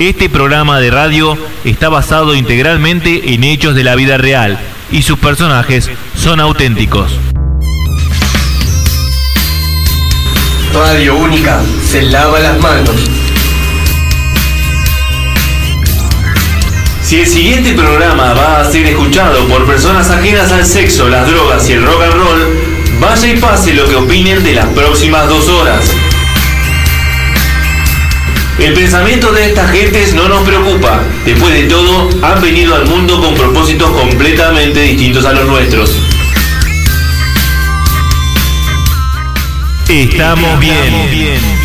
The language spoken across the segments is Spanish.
Este programa de radio está basado integralmente en hechos de la vida real y sus personajes son auténticos. Radio Única se lava las manos. Si el siguiente programa va a ser escuchado por personas ajenas al sexo, las drogas y el rock and roll, vaya y pase lo que opinen de las próximas dos horas. El pensamiento de estas gentes no nos preocupa. Después de todo, han venido al mundo con propósitos completamente distintos a los nuestros. Estamos bien.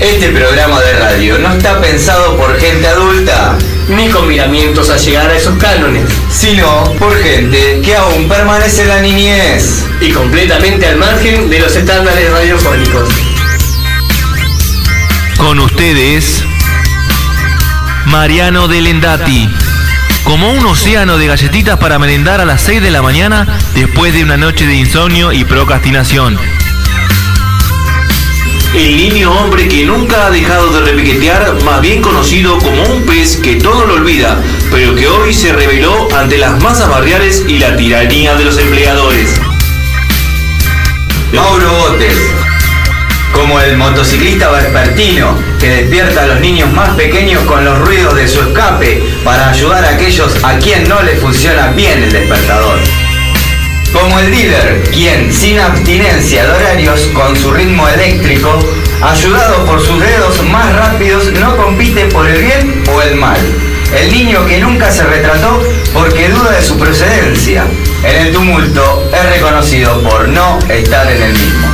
Este programa de radio no está pensado por gente adulta, ni con miramientos a llegar a esos cánones, sino por gente que aún permanece en la niñez y completamente al margen de los estándares radiofónicos. Con ustedes, Mariano Delendati. Como un océano de galletitas para merendar a las 6 de la mañana después de una noche de insomnio y procrastinación. El niño hombre que nunca ha dejado de repiquetear, más bien conocido como un pez que todo lo olvida, pero que hoy se reveló ante las masas barriales y la tiranía de los empleadores. Mauro Botes, como el motociclista vespertino que despierta a los niños más pequeños con los ruidos de su escape para ayudar a aquellos a quien no les funciona bien el despertador. Como el dealer, quien sin abstinencia de horarios con su ritmo eléctrico, ayudado por sus dedos más rápidos, no compite por el bien o el mal. El niño que nunca se retrató porque duda de su procedencia. En el tumulto es reconocido por no estar en el mismo.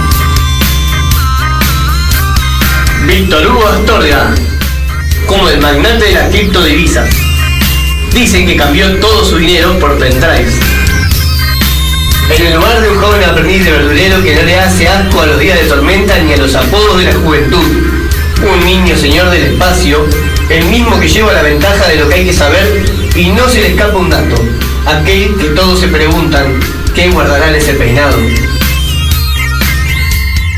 Víctor Hugo Astorga, como el magnate de las criptodivisas. Dicen que cambió todo su dinero por pendrives. En el lugar de un joven aprendiz de verdulero que no le hace asco a los días de tormenta ni a los apodos de la juventud. Un niño señor del espacio, el mismo que lleva la ventaja de lo que hay que saber y no se le escapa un dato. Aquel que todos se preguntan, ¿qué guardará en ese peinado?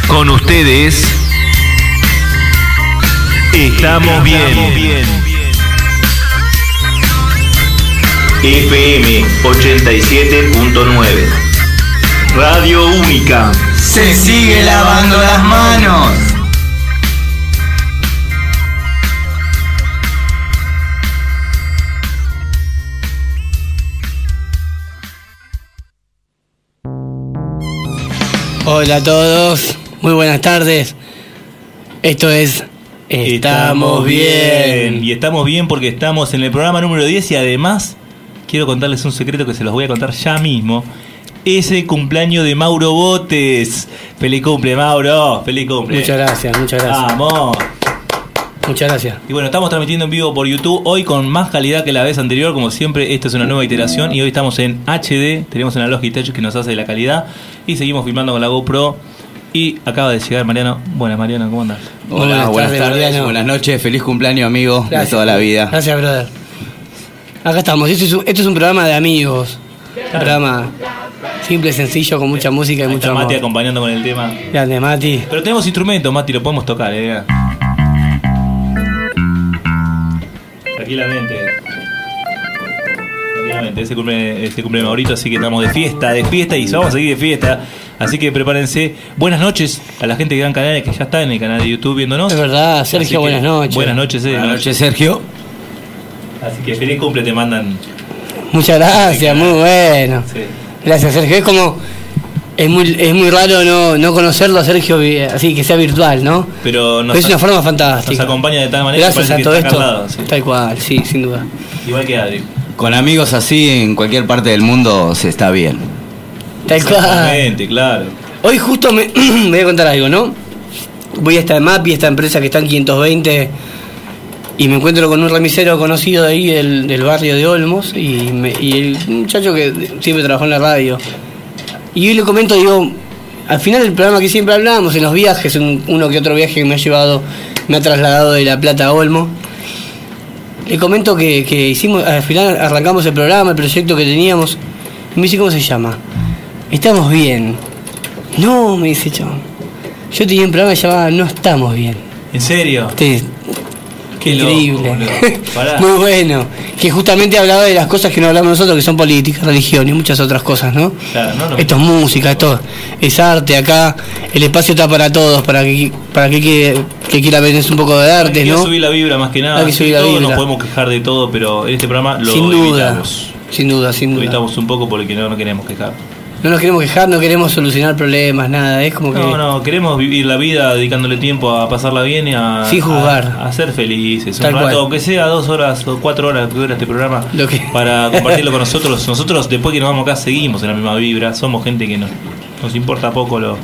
Con ustedes, estamos bien. FM 87.9 Radio Única. Se sigue lavando las manos. Hola a todos, muy buenas tardes. Esto es Estamos bien. Y estamos bien porque estamos en el programa número 10 y además quiero contarles un secreto que se los voy a contar ya mismo. Es el cumpleaños de Mauro Botes. Feliz cumple, Mauro. Feliz cumple. Muchas gracias, muchas gracias. Vamos. Muchas gracias. Y bueno, estamos transmitiendo en vivo por YouTube hoy con más calidad que la vez anterior. Como siempre, esta es una nueva iteración y hoy estamos en HD. Tenemos una Logitech que nos hace la calidad y seguimos filmando con la GoPro. Y acaba de llegar Mariano. Buenas, Mariano, ¿cómo andas? Hola, buenas, tardes, buenas noches, feliz cumpleaños, amigo, de toda la vida. Gracias, brother. Acá estamos, esto es un, esto es un programa de amigos. Un programa simple, sencillo, con mucha música y Ahí mucho está Mati amor. acompañando con el tema. Grande, Mati. Pero tenemos instrumentos, Mati, lo podemos tocar, eh. Tranquilamente. Tranquilamente, ese cumple, ese cumple de Maurito, así que estamos de fiesta, de fiesta y vamos a seguir de fiesta. Así que prepárense. Buenas noches a la gente de Gran Canal que ya está en el canal de YouTube viéndonos. Es verdad, Sergio, buenas noches. Buenas noches, eh. Buenas noches, Sergio. Así que feliz cumple te mandan. Muchas gracias, muy bueno. Sí. Gracias, Sergio. Es como. Es muy, es muy raro no, no conocerlo a Sergio vi- así que sea virtual, ¿no? Pero nos, es una forma fantástica. nos acompaña de tal manera Gracias a todo esto. sí. Tal cual, sí, sin duda. Igual que Adri. Con amigos así en cualquier parte del mundo se está bien. Tal cual. Exactamente, claro. Hoy justo me, me voy a contar algo, ¿no? Voy a esta MAPI, esta empresa que está en 520, y me encuentro con un remisero conocido de ahí del, del barrio de Olmos, y, me- y el muchacho que siempre trabajó en la radio. Y yo le comento, digo, al final del programa que siempre hablábamos, en los viajes, un- uno que otro viaje que me ha llevado, me ha trasladado de La Plata a Olmos, le comento que, que hicimos, al final arrancamos el programa, el proyecto que teníamos, y me dice, ¿cómo se llama? Estamos bien. No, me dice chabón. Yo tenía un programa que se llamaba No estamos bien. ¿En serio? Sí, Qué increíble. Muy bueno. Que justamente hablaba de las cosas que no hablamos nosotros, que son política, religión y muchas otras cosas, ¿no? Claro, no, no. Esto es música, esto es arte acá. El espacio está para todos, para que para que, que, que quiera ver un poco de arte, Hay que ¿no? subir la vibra más que nada. Hay que subir la Todos vibra. nos podemos quejar de todo, pero en este programa lo sin duda. evitamos. Sin duda, sin Lo duda. evitamos un poco porque no nos queremos quejar. No nos queremos quejar, no queremos solucionar problemas, nada. Es como que. No, no, queremos vivir la vida dedicándole tiempo a pasarla bien y a, Sin juzgar. a, a ser felices. Tal un rato, cual. aunque sea dos horas o cuatro horas que dura este programa, Lo que- para compartirlo con nosotros. Nosotros, después que nos vamos acá, seguimos en la misma vibra. Somos gente que nos, nos importa poco lo-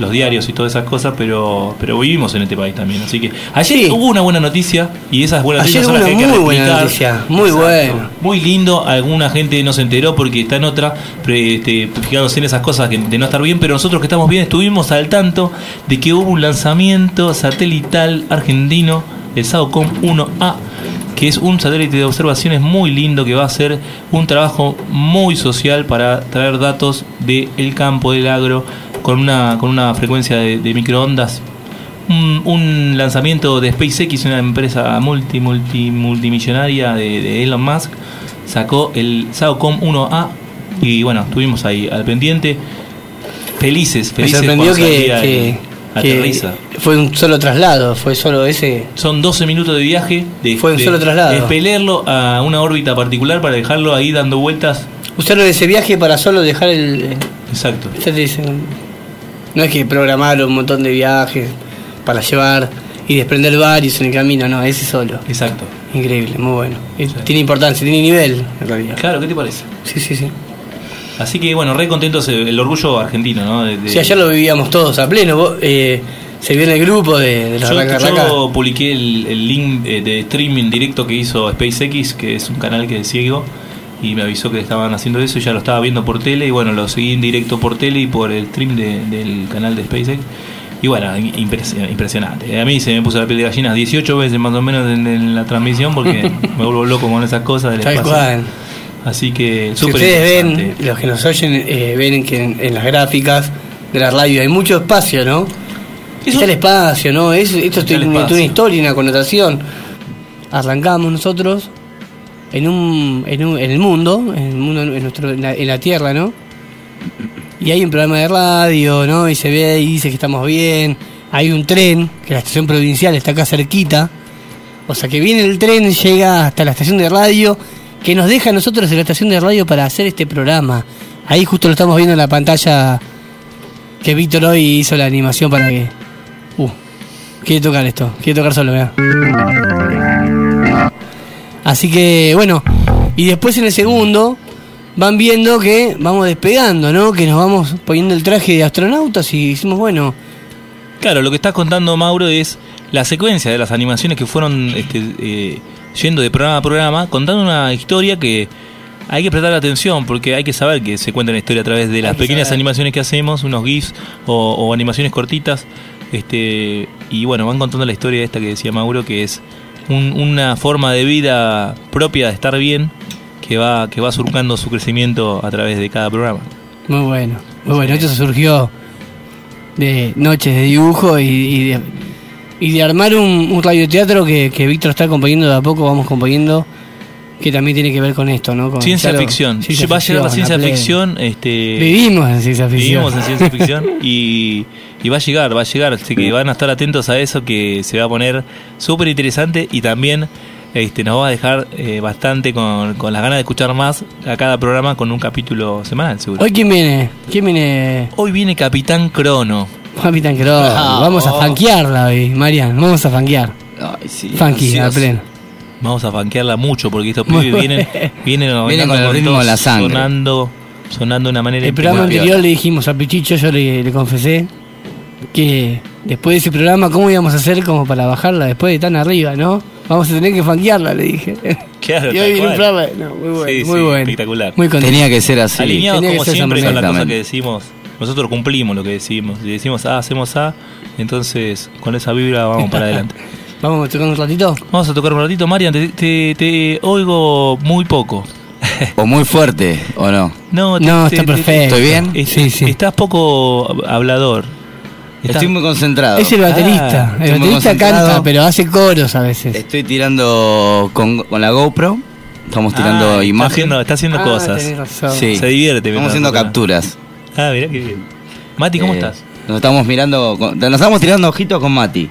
los diarios y todas esas cosas, pero pero vivimos en este país también. Así que ayer Sí. hubo una buena notica y esas buenas Ayer noticias son las que hay que muy buena noticia, muy bueno. Muy lindo, alguna gente no se enteró porque está en otra, este, fijándose en esas cosas que- de no estar bien, pero nosotros que estamos bien estuvimos al tanto de que hubo un lanzamiento satelital argentino, el SAOCOM 1A, que es un satélite de observaciones muy lindo que va a hacer un trabajo muy social para traer datos del campo, del agro, con una, con una frecuencia de, de microondas un, un lanzamiento de SpaceX, una empresa multi, multi, multimillonaria de, de Elon Musk, sacó el SAOCOM 1A y bueno, estuvimos ahí al pendiente, felices, me felices sorprendió cuando que, que- fue un solo traslado, fue solo ese. Son 12 minutos de viaje, de, Fue un de- solo traslado. de expelerlo a una órbita particular para dejarlo ahí dando vueltas. Usaron ese viaje para solo dejar el. eh, Exacto. ya te dicen, No es que programaron un montón de viajes para llevar y desprender varios en el camino, no, ese solo. Exacto. Increíble, muy bueno. Tiene importancia, tiene nivel en realidad. Claro, ¿qué te parece? Sí, sí, sí. Así que bueno, re contentos el orgullo argentino, ¿no? De- de- Sí, ayer lo vivíamos todos a pleno. vos, eh, se vio en el grupo de, de la Yo, yo publiqué el, el link eh, de streaming directo que hizo SpaceX, que es un canal que sigo, y me avisó que estaban haciendo eso y ya lo estaba viendo por tele, y bueno, lo seguí en directo por tele y por el stream de- del canal de SpaceX. Y bueno, impres- impresionante. A mí se me puso la piel de gallina 18 veces más o menos en, en la transmisión porque me vuelvo loco con esas cosas del Tal espacio. cual. Así que Si ustedes ven, los que nos oyen, eh, ven que en, en las gráficas de la radio hay mucho espacio, ¿no? Eso- Está el espacio, ¿no? Es, esto el una, una historia, una connotación. Arrancamos nosotros en un, en, un- en el mundo, en el mundo, en, nuestro, en, la, Tierra, ¿no? Y hay un programa de radio, ¿no? Y se ve y dice que estamos bien. Hay un tren, que la estación provincial está acá cerquita. O sea que viene el tren, llega hasta la estación de radio, que nos deja a nosotros en la estación de radio para hacer este programa. Ahí justo lo estamos viendo en la pantalla que Víctor hoy hizo la animación para que... Uh, quiere tocar esto, quiere tocar solo, vea. Así que bueno, y después en el segundo van viendo que vamos despegando, ¿no? Que nos vamos poniendo el traje de astronautas y decimos, bueno, Claro, lo que estás contando, Mauro, es la secuencia de las animaciones que fueron este, eh, yendo de programa a programa, contando una historia que hay que prestar atención porque hay que saber que se cuenta la historia a través de las pequeñas saber. animaciones que hacemos, unos GIFs o, o animaciones cortitas. Este, y bueno, van contando la historia esta que decía Mauro, que es un- una forma de vida propia de estar bien que va, que va surcando su crecimiento a través de cada programa. Muy bueno, muy bueno. Esto surgió de noches de dibujo y, y de, y de armar un, un radioteatro que, que Víctor está componiendo de a poco, vamos componiendo, que también tiene que ver con esto, ¿no? Con, Ciencia claro, ficción. ciencia va a llegar la ciencia ficción. Este, Vivimos en ciencia ficción. Vivimos en ciencia ficción y, y va a llegar, va a llegar. Así que van a estar atentos a eso que se va a poner súper interesante y también este, nos va a dejar eh, bastante con, con las ganas de escuchar más a cada programa con un capítulo semanal, seguro. Hoy quién viene, quién viene, Hoy viene Capitán Crono. Capitán Crono. Ah, vamos a oh. fanquearla hoy, Marian, vamos a fanquear. Ay, sí, Funky, a pleno. Vamos a fanquearla mucho porque estos pibes vienen, vienen, Vienen con el ritmo de la sangre. sonando, sonando de una manera El programa anterior le dijimos a Pichicho, yo le, le confesé que después de ese programa, ¿cómo íbamos a hacer como para bajarla después de tan arriba, no? Vamos a tener que fanquearla, le dije. Claro, y hoy viene un programa, no, muy bueno, Sí, muy sí, bueno. espectacular. Muy contento. Tenía que ser así. Alineados tenía como siempre con cosas manera. que decimos. Nosotros cumplimos lo que decimos. Si decimos A, hacemos A. Entonces, con esa vibra vamos para adelante. Vamos a tocar un ratito. Vamos a tocar un ratito. Marian, te, te- te oigo muy poco. O muy fuerte, ¿o no? No, te- No, está te- perfecto. ¿Estoy bien? es- Sí, sí. Estás poco hablador. Estoy muy concentrado. Es el baterista. Ah, el baterista canta, pero hace coros a veces. Estoy tirando con, con la GoPro. Estamos tirando Ah, está imágenes. haciendo, está haciendo Ah, cosas. razón. Sí. Se divierte. Estamos haciendo capturas. Ah, mirá qué bien. Mati, ¿cómo Eh, estás? Nos estamos mirando. con- nos estamos tirando ojitos con Mati.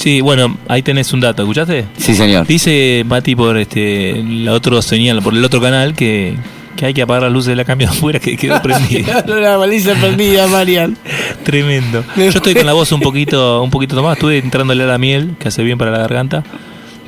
Sí, bueno, ahí tenés un dato, ¿escuchaste? Sí, señor. Dice Mati por este la otro señal, por el otro canal que, que hay que apagar las luces de la cambio afuera que quedó prendida. la baliza perdida, Marian. Tremendo. Yo estoy con la voz un poquito, un poquito tomada, estuve entrándole a la miel, que hace bien para la garganta.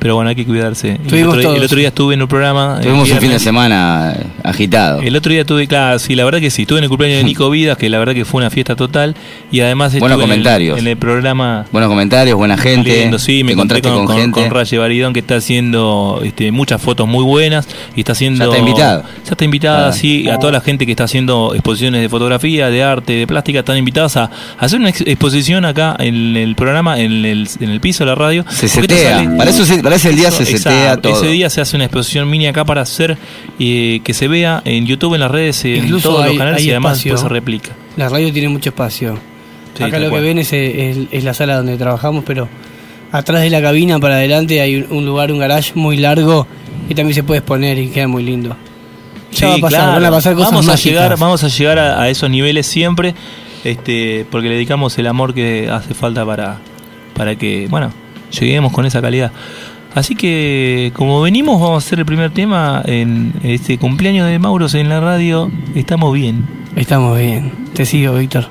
Pero bueno, hay que cuidarse. El Tuvimos otro, todos. el otro día estuve en un programa. el Tuvimos un fin de semana eh, agitado. El otro día tuve, claro, sí, la verdad que sí, estuve en el cumpleaños de Nico Vidas, que la verdad que fue una fiesta total. Y además estuve Buenos en el- comentarios. En, el, programa Buenos comentarios, buena gente. Lindo, sí, me encontré encontraste con, con, gente. con Raye Baridón que está haciendo este, muchas fotos muy buenas y está haciendo... Ya está invitado. Ya está invitada, Ah. sí, a toda la gente que está haciendo exposiciones de fotografía, de arte, de plástica, están invitadas a, a hacer una ex- exposición acá en el programa, en el, en el piso de la radio. Se setea. sale- Para eso se- para ese día se Exacto. setea todo. Ese día se hace una exposición mini acá para hacer eh, que se vea en YouTube, en las redes, en Incluso todos hay- los canales y además espacio. después se replica. La radio tiene mucho espacio. Sí, Acá lo cual. que ven es, es- es la sala donde trabajamos, pero atrás de la cabina para adelante hay un, un lugar, un garage muy largo y también se puede exponer y queda muy lindo. Ya va a pasar, van a pasar cosas vamos a llegar, vamos a llegar a, a esos niveles siempre, este, porque le dedicamos el amor que hace falta para, para que, bueno, lleguemos con esa calidad. Así que, como venimos, vamos a hacer el primer tema en este cumpleaños de Mauros en la radio. Estamos bien. Estamos bien. Te sigo, Víctor.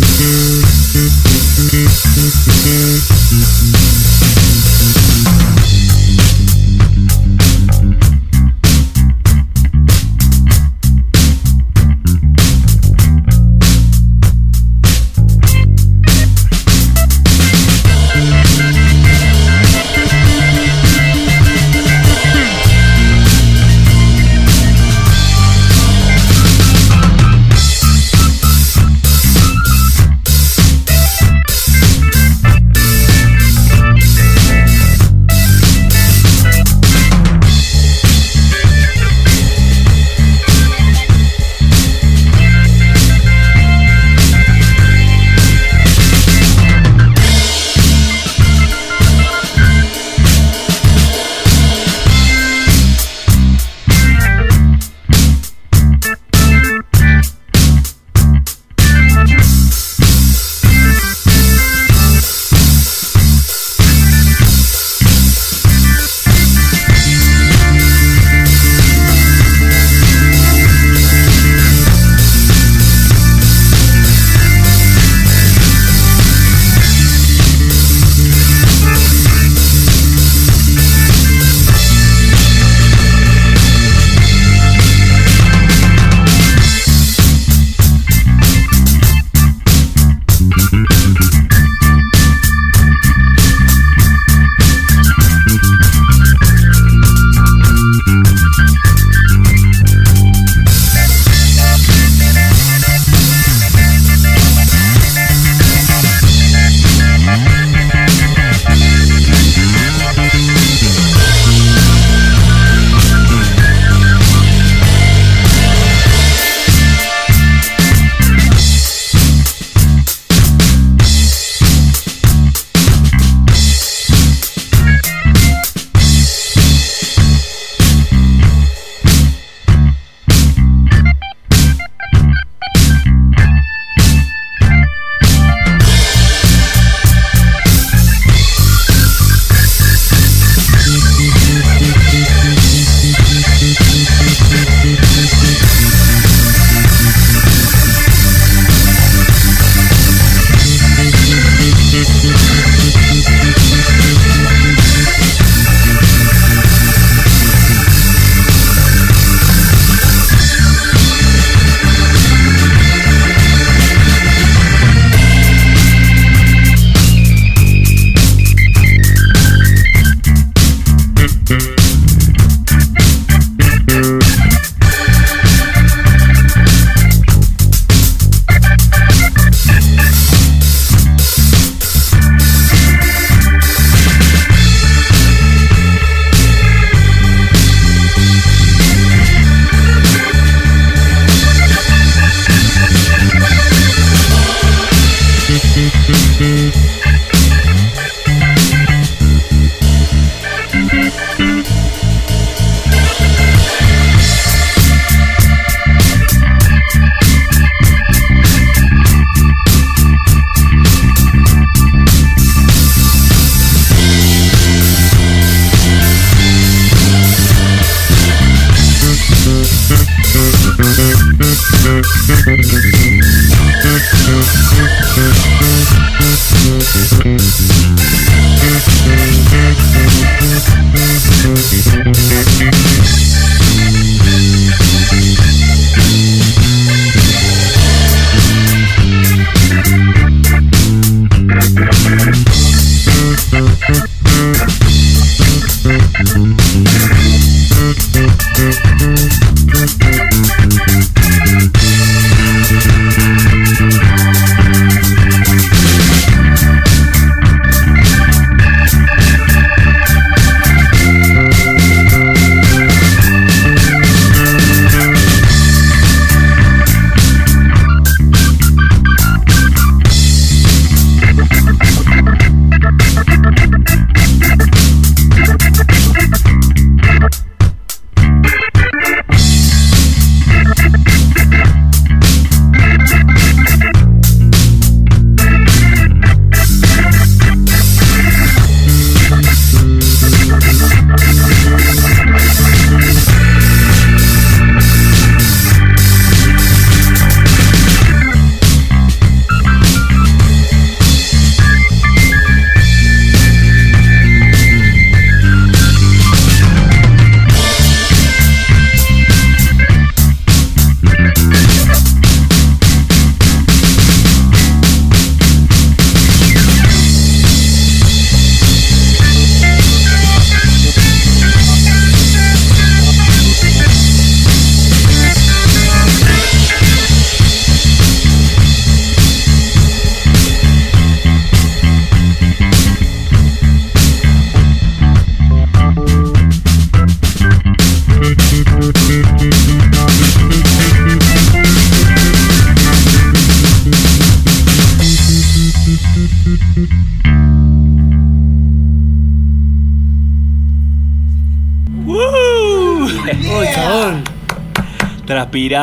Thank you.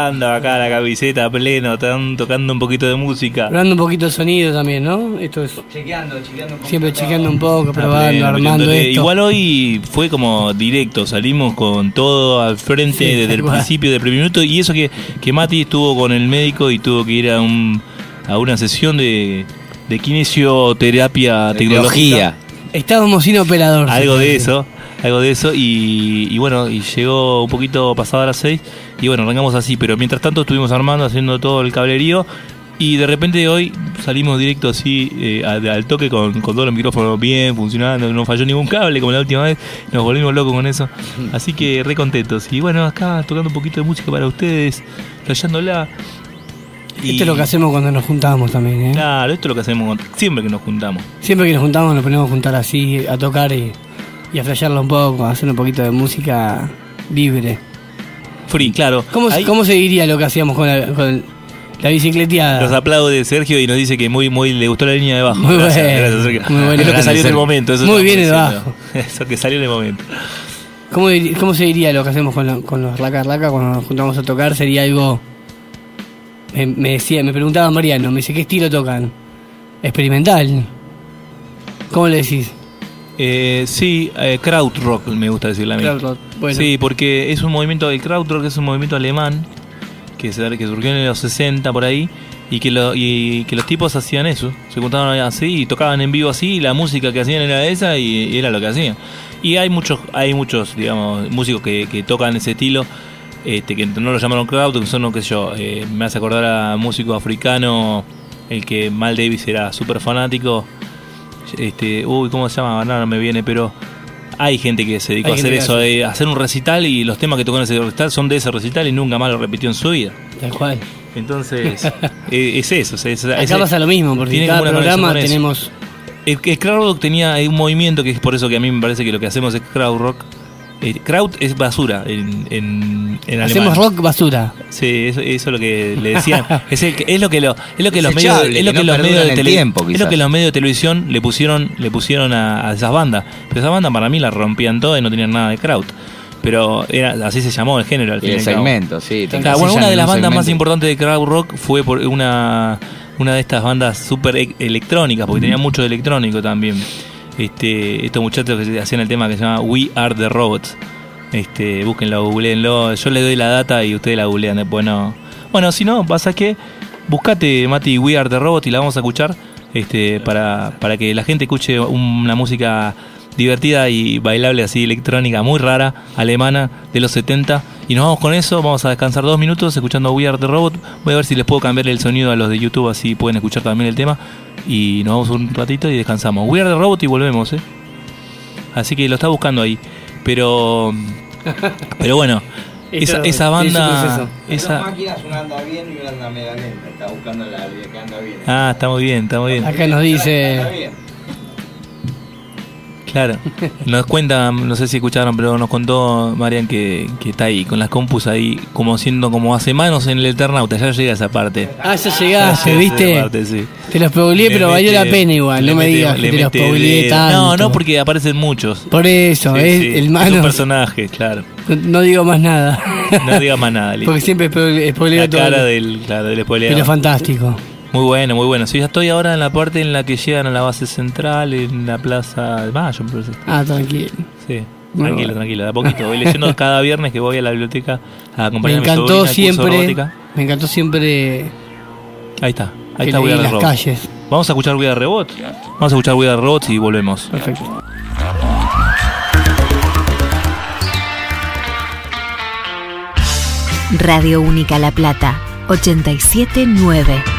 Transpirando acá la camiseta a pleno, están tocando un poquito de música. Probando un poquito de sonido también, ¿no? Esto es Chequeando, chequeando un poco. siempre chequeando un poco, probando, pleno, armando esto. Igual hoy fue como directo, salimos con todo al frente Sí, desde el principio del primer minuto y eso que, que Mati estuvo con el médico y tuvo que ir a, un, a una sesión de, de kinesioterapia tecnología. Tecnología. Estábamos sin operador. Algo de eso, algo de eso y, y bueno, y llegó un poquito pasado a las 6 y bueno, arrancamos así, pero mientras tanto estuvimos armando, haciendo todo el cablerío y de repente hoy salimos directo así eh, al, al toque con, con todos los micrófonos bien funcionando, no falló ningún cable como la última vez, nos volvimos locos con eso, así que re contentos y bueno, acá tocando un poquito de música para ustedes, flasheándola. decir. Esto es lo que hacemos cuando nos juntamos también, ¿eh? Claro, esto es lo que hacemos siempre que nos juntamos. Siempre que nos juntamos nos ponemos a juntar así, a tocar y, y a flashearlo un poco, a hacer un poquito de música libre. Free, claro. ¿Cómo, Ahí- ¿cómo se diría lo que hacíamos con la, con la bicicleteada? Los aplaude Sergio y nos dice que muy, muy le gustó la línea de bajo. Muy gracias, bueno, gracias, Sergio. muy bueno. Es lo que Grande, salió en el Sergio. momento. Eso Muy estamos bien el diciendo. Eso que salió en el momento. ¿Cómo, dir- cómo se diría lo que hacemos con, con los raca raca cuando nos juntamos a tocar? Sería algo. Me, me decía, me preguntaba Mariano, me dice, ¿qué estilo tocan? Experimental. ¿Cómo le decís? Eh, sí, eh, krautrock me gusta decirle a mí. Krautrock, Sí, porque es un movimiento, el krautrock es un movimiento alemán que, se, que surgió en los 60 por ahí y que, los tipos hacían eso. Se juntaban así y tocaban en vivo así y la música que hacían era esa y, era lo que hacían. Y hay muchos, hay muchos digamos, músicos que, tocan ese estilo. Este, que no lo llamaron krautrock, que son, qué sé yo, eh, me hace acordar a músico africano, el que Mal Davis era súper fanático, este, uy, ¿cómo se llama? No, no me viene, pero hay gente que se dedicó a hacer eso, hace. de hacer un recital y los temas que tocó en ese recital son de ese recital y nunca más lo repitió en su vida. Tal cual. Entonces, eh, es eso. es- es- Acá ese- pasa lo mismo, porque cada programa tenemos. El, el crowd rock tenía un movimiento que es por eso que a mí me parece que lo que hacemos es crowd rock. Eh, crowd es basura en, en, en Hacemos alemán. rock basura. Sí, eso, eso es lo que le decían. es, el que- es lo que lo, es lo que los medios, es lo que que no los medios de el tiempo, es lo que los medios de televisión le pusieron, le pusieron a, a esas bandas. Pero esas bandas para mí las rompían todas y no tenían nada de crowd. Pero era, así se llamó el género al Y fin y el segmento, sí. Claro, bueno, encasillan una de en las bandas más importantes de crowd rock fue por una, una de estas bandas súper e- electrónicas, porque tenía mucho de electrónico también. Este, estos muchachos que hacían el tema que se llama We Are the Robots. Este, búsquenlo, googleenlo. Yo les doy la data y ustedes la googlean después no. Bueno, si no, pasa que buscate Mati We Are the Robots y la vamos a escuchar este, para, para que la gente escuche una música divertida y bailable así electrónica muy rara, alemana de los 70 y nos vamos con eso, vamos a descansar dos minutos escuchando We Are the Robot, voy a ver si les puedo cambiar el sonido a los de YouTube así pueden escuchar también el tema y nos vamos un ratito y descansamos. We Are the Robot y volvemos, ¿eh? Así que lo está buscando ahí, pero pero bueno, esa, esa banda proceso. esa máquinas, una anda bien y una anda media lenta. Está buscando la que anda bien. Ah, está muy bien, está muy bien. Acá nos dice. Claro. Nos cuenta, no sé si escucharon, pero nos contó Marian que, que está ahí, con las compus ahí, como siendo como hace manos en el Eternauta. Ya llega esa parte. Ah, ya llegaste, llega ¿viste? esa parte, sí. Te los spoileé, Le pero valió la pena igual. No me digas que te los spoileé tanto. No, no, porque aparecen muchos. Por eso, Sí, es sí. el Es un personaje, claro. No, no digo más nada. No digas más nada. Porque siempre spoile- spoileo La todo. cara del, claro, del spoileado. Pero fantástico. Muy bueno, muy bueno. Sí, ya estoy ahora en la parte en la que llegan a la base central, en la plaza de Mayo. Ah, tranquilo. Sí, Muy tranquilo, bueno. tranquilo, de a poquito. Voy leyendo cada viernes que voy a la biblioteca a Me acompañar a mi encantó sobrina de siempre. Me encantó siempre Ahí está, ahí está the las Robot. calles. Vamos a escuchar Are the Robot. Vamos a escuchar Are the Robot y volvemos. Perfecto. Radio Única La Plata, 879.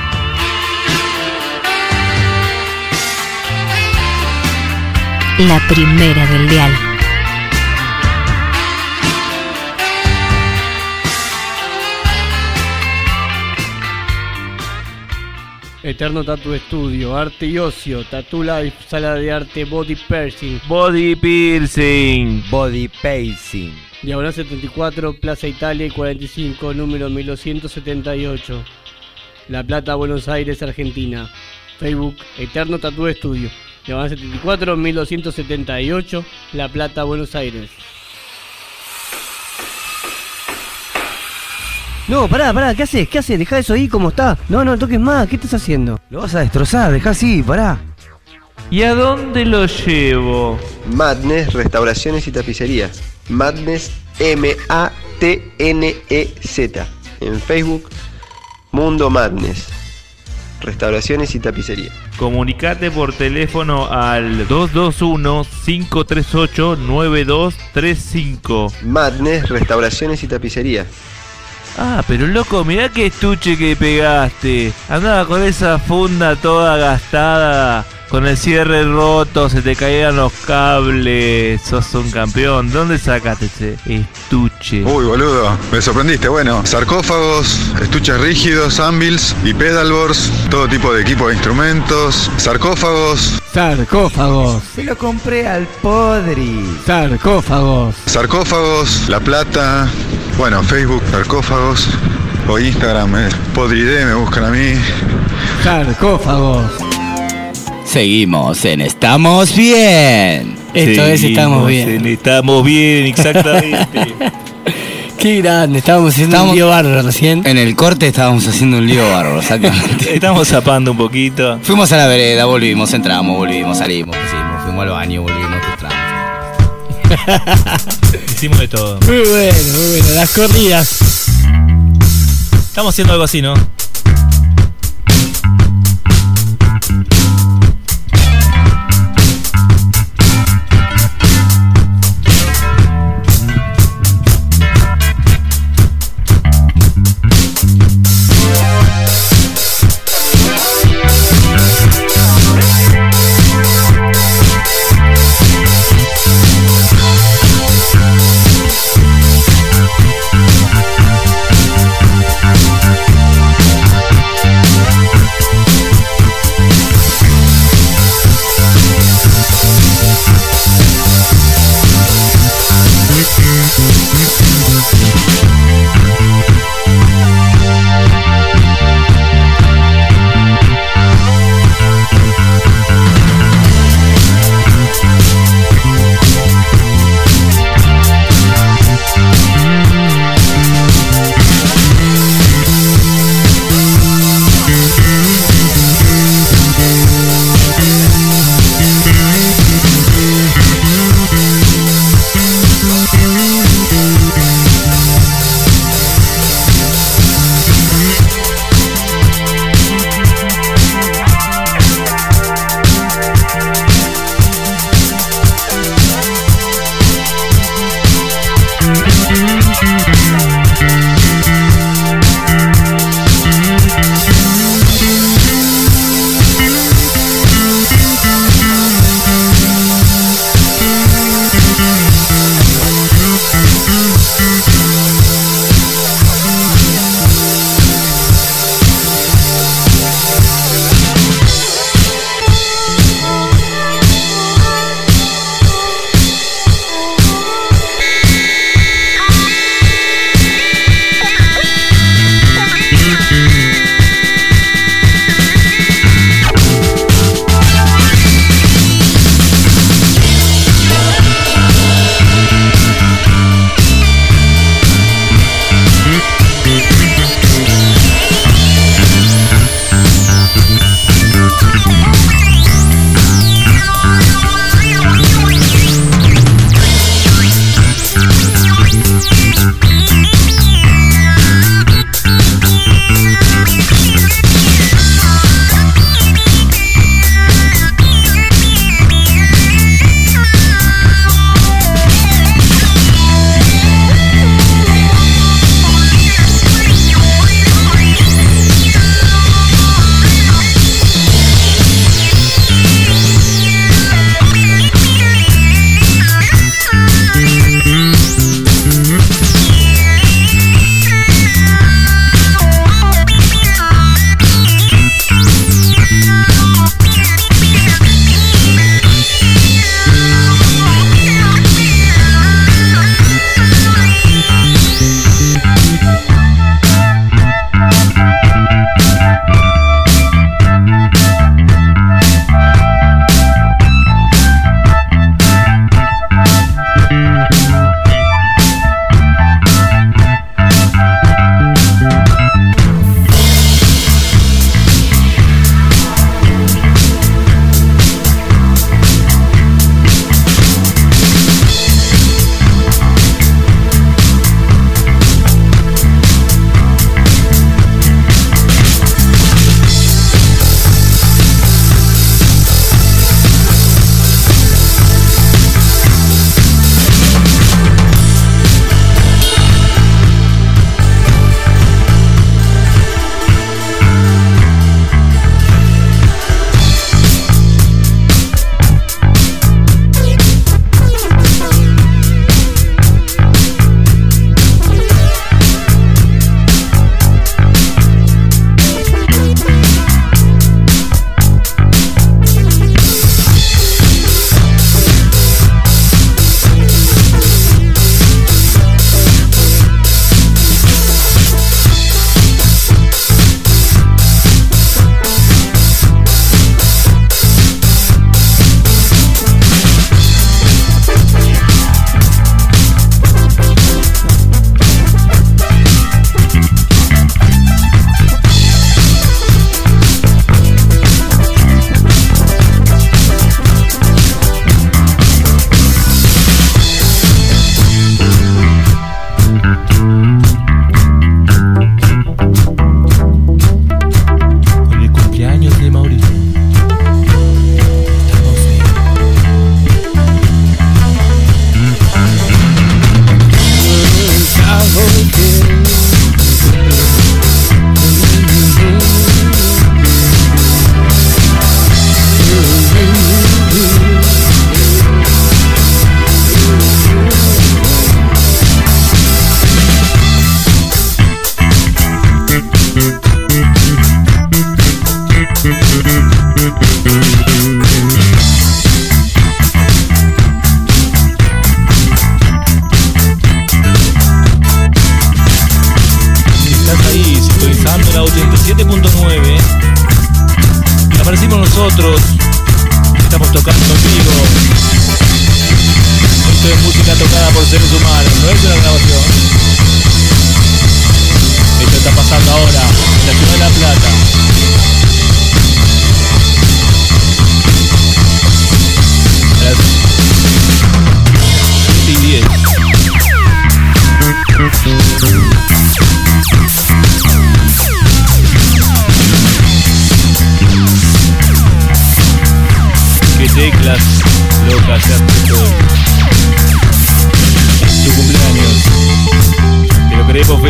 La primera del dial. Eterno Tatu Estudio, Arte y Ocio, Tattoo Life, Sala de Arte, Body Piercing, Body Piercing. Body pacing. Diagonal 74, Plaza Italia y 45, número 1278. La Plata, Buenos Aires, Argentina. Facebook, Eterno Tatu Estudio. Diagonal 74, 1278, La Plata, Buenos Aires. No, pará, pará, ¿qué haces? ¿Qué haces? Deja eso ahí como está. No, no toques más, ¿qué estás haciendo? Lo vas a destrozar, dejá así, pará. ¿Y a dónde lo llevo? Madness Restauraciones y Tapicerías. Madness M-A-T-N-E-Z. En Facebook, Mundo Madness. Restauraciones y Tapicería. Comunicate por teléfono al 221-538-9235. Madness Restauraciones y Tapicería. Ah, pero loco, mirá qué estuche que pegaste. Andaba con esa funda toda gastada, con el cierre roto, se te caían los cables. Sos un campeón. ¿Dónde sacaste ese estuche? Uy, boludo, me sorprendiste. Bueno, sarcófagos, estuches rígidos, anvils y pedalboards, todo tipo de equipo de instrumentos, sarcófagos, Sarcófagos. Se lo compré al Podri. Sarcófagos. sarcófagos, La Plata, bueno, Facebook, sarcófagos, o Instagram, es Podride, me buscan a mí. Sarcófagos. Seguimos en Estamos Bien. Esto es Estamos Bien. en Estamos bien, exactamente. Qué grande, estábamos haciendo Estamos- un lío bárbaro recién. En el corte estábamos haciendo un lío bárbaro, exactamente. Estamos zapando un poquito. Fuimos a la vereda, volvimos, entramos, volvimos, salimos, pusimos, fuimos al baño, volvimos, entramos. Hicimos de todo. Muy bueno, muy bueno. Las corridas. Estamos haciendo algo así, ¿no?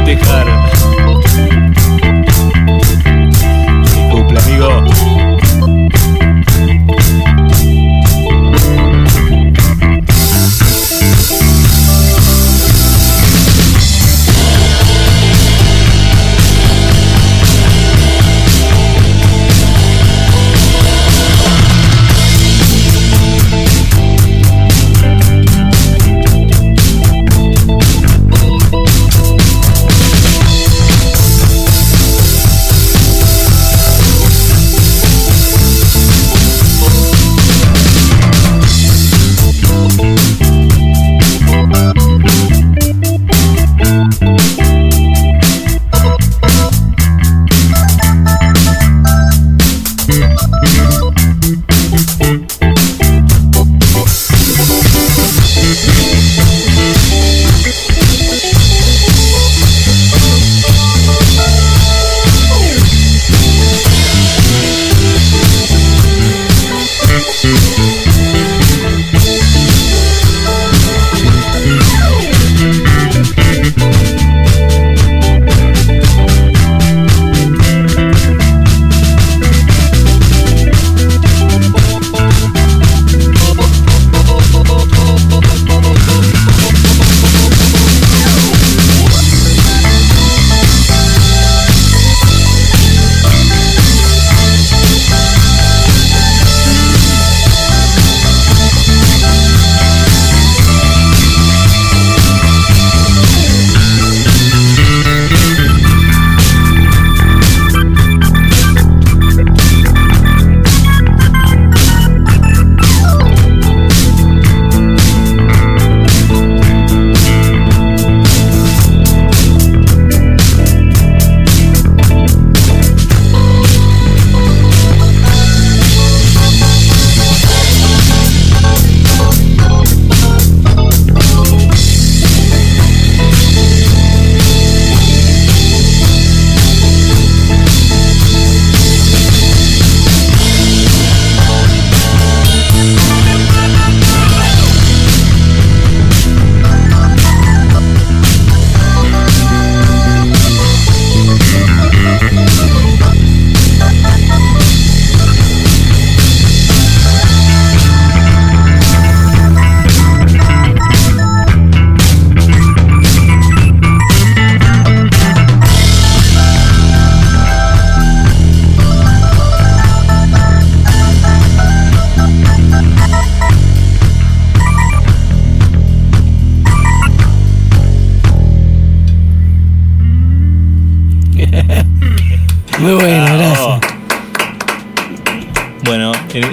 Te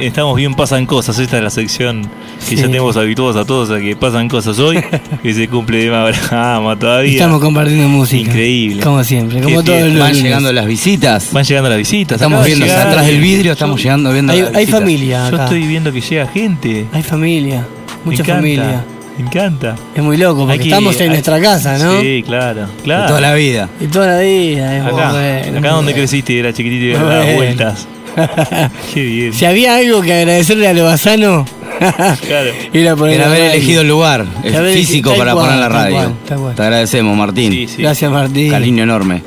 estamos bien, pasan cosas. Esta es la sección que ya tenemos habituados a todos a que pasan cosas hoy. que se cumple de Abraham todavía. Estamos compartiendo música. Increíble. Como siempre, como todos Van lunes. llegando las visitas. Van llegando las visitas. Estamos viendo llegar- atrás del vidrio, estamos llegando viendo Hay, las hay familia Yo estoy viendo que llega gente. Hay familia. Mucha familia. Me encanta. Es muy loco porque estamos en hay- nuestra casa, ¿no? Sí, claro. claro. De toda la vida. Y toda la vida. Es Acá, bueno, acá donde creciste, era chiquitito y Muy daba bueno. vueltas. Qué bien. Si había algo que agradecerle a Lobazano, Claro. era haber radio. elegido el lugar el haber físico elegido- para poner la tal radio. cual, tal cual. Te agradecemos, Martín. Sí, sí. Gracias, Martín. Cariño enorme.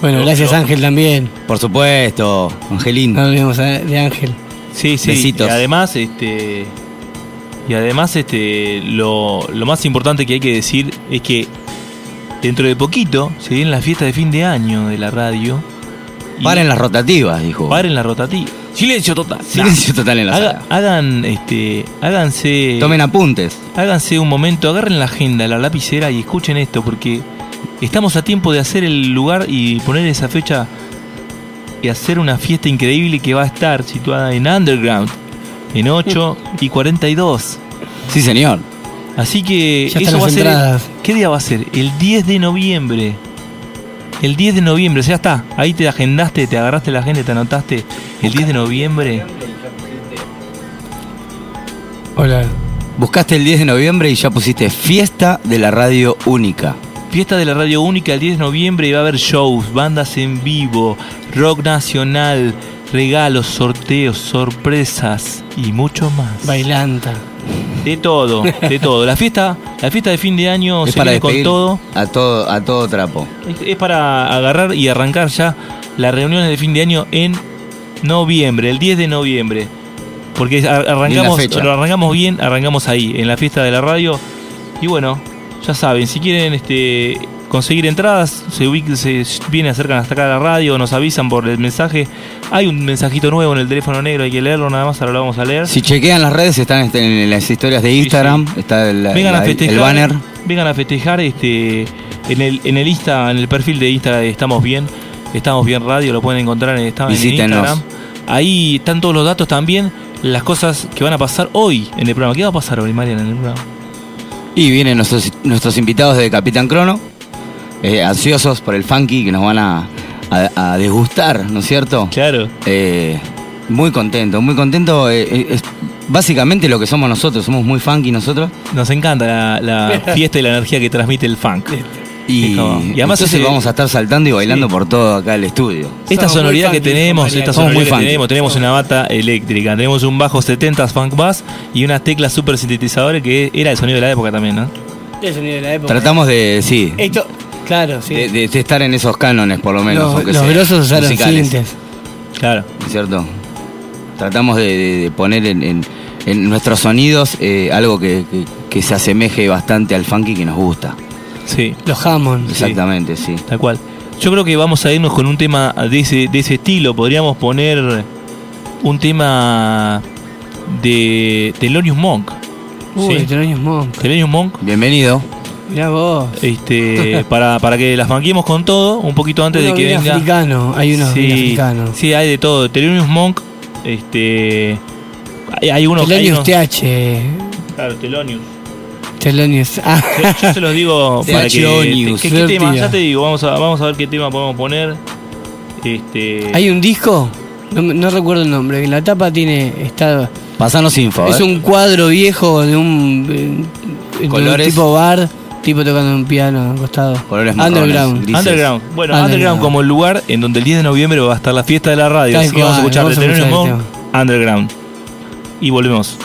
Bueno, gracias, Ángel, también. Por supuesto, Angelín. No olvidemos de Ángel. Sí, sí. Besitos. Y además, este. Y además, este. Lo, lo más importante que hay que decir es que dentro de poquito se viene la fiesta de fin de año de la radio. Paren las rotativas, dijo. Paren la rotativa. Silencio total. Silencio total en la Haga- sala. hagan, este. Háganse. Tomen apuntes. Háganse un momento, agarren la agenda, la lapicera y escuchen esto porque estamos a tiempo de hacer el lugar y poner esa fecha y hacer una fiesta increíble que va a estar situada en Underground, en 8 y 42. Sí, señor. Así que Ya están eso las va a ser. entradas. ¿Qué día va a ser? El 10 de noviembre. El 10 de noviembre, ya está. Ahí te agendaste, te agarraste la agenda, te anotaste. El 10 de noviembre. Hola. Buscaste el 10 de noviembre y ya pusiste fiesta de la radio única. Fiesta de la Radio Única el 10 de noviembre y va a haber shows, bandas en vivo, rock nacional, regalos, sorteos, sorpresas y mucho más. Bailanta. De todo, de todo. La fiesta, la fiesta de fin de año es se para viene con todo. A todo, a todo trapo. Es- Es para agarrar y arrancar ya las reuniones de fin de año en noviembre, el 10 de noviembre. Porque ar- arrancamos, lo arrancamos bien, arrancamos ahí, en la fiesta de la radio. Y bueno, ya saben, si quieren este conseguir entradas, se, ubic- se vienen, acercan hasta acá a la radio, nos avisan por el mensaje. Hay un mensajito nuevo en el teléfono negro, hay que leerlo nada más, ahora lo vamos a leer. Si chequean las redes, están este, en las historias de Instagram, está el, vengan la- a festejar, el banner. vengan a festejar este en el en el Insta, en el perfil de Instagram de estamos bien, estamos bien radio, lo pueden encontrar en, en. Instagram. Ahí están todos los datos también, las cosas que van a pasar hoy en el programa. ¿Qué va a pasar hoy, Mariana, en el programa? Y vienen nuestros, nuestros invitados de Capitán Crono, eh, ansiosos por el funky que nos van a, a- a degustar, ¿no es cierto? Claro. Eh, muy contento, muy contento. eh, eh, es básicamente lo que somos nosotros, somos muy funky nosotros. Nos encanta la, la fiesta y la energía que transmite el funk. Y, como- y además entonces ese- vamos a estar saltando y bailando por todo acá el estudio. Esta Somos sonoridad que tenemos, esta Somos muy sonoridad que funky. tenemos, tenemos una bata eléctrica, tenemos un bajo 70s funk bass y unas teclas super sintetizadores que era el sonido de la época también, ¿no? El sonido de la época. Tratamos de, sí, Esto, claro, sí. de, de- de estar en esos cánones por lo menos. los los sea, grosos usaron musicales, cintes. Claro. ¿no es ¿Cierto? Tratamos de, de- de poner en, en- en nuestros sonidos eh, algo que, que- que se asemeje bastante al funky que nos gusta. Sí. Los Hammond. Exactamente, sí. Tal cual. Yo creo que vamos a irnos con un tema de ese, de ese estilo. Podríamos poner un tema de Thelonious Monk. Uy, ¿sí? Thelonious Monk. Thelonious Monk. Bienvenido. Mirá vos. Este, para, para que las manquemos con todo, un poquito antes Uno de que venga. africano, hay unos africanos. Sí, hay de todo. Thelonious Monk, este. Hay, hay unos. hay unos- TH. Claro, Thelonious. Thelonious. Ah. Yo, yo se los digo para que. ¿Qué, tema? Ya te digo, vamos a, vamos a ver qué tema podemos poner. Este. Hay un disco, no, recuerdo el nombre, que la tapa tiene. Está, Pasanos info. es ¿eh? un cuadro viejo de un, eh, de un tipo bar, tipo tocando un piano al costado. Colores Underground. grises. Underground. Bueno, Underground. Underground como el lugar en donde el 10 de noviembre va a estar la fiesta de la radio. Tal Así que vamos a escuchar vamos de Monk, Underground. Y volvemos.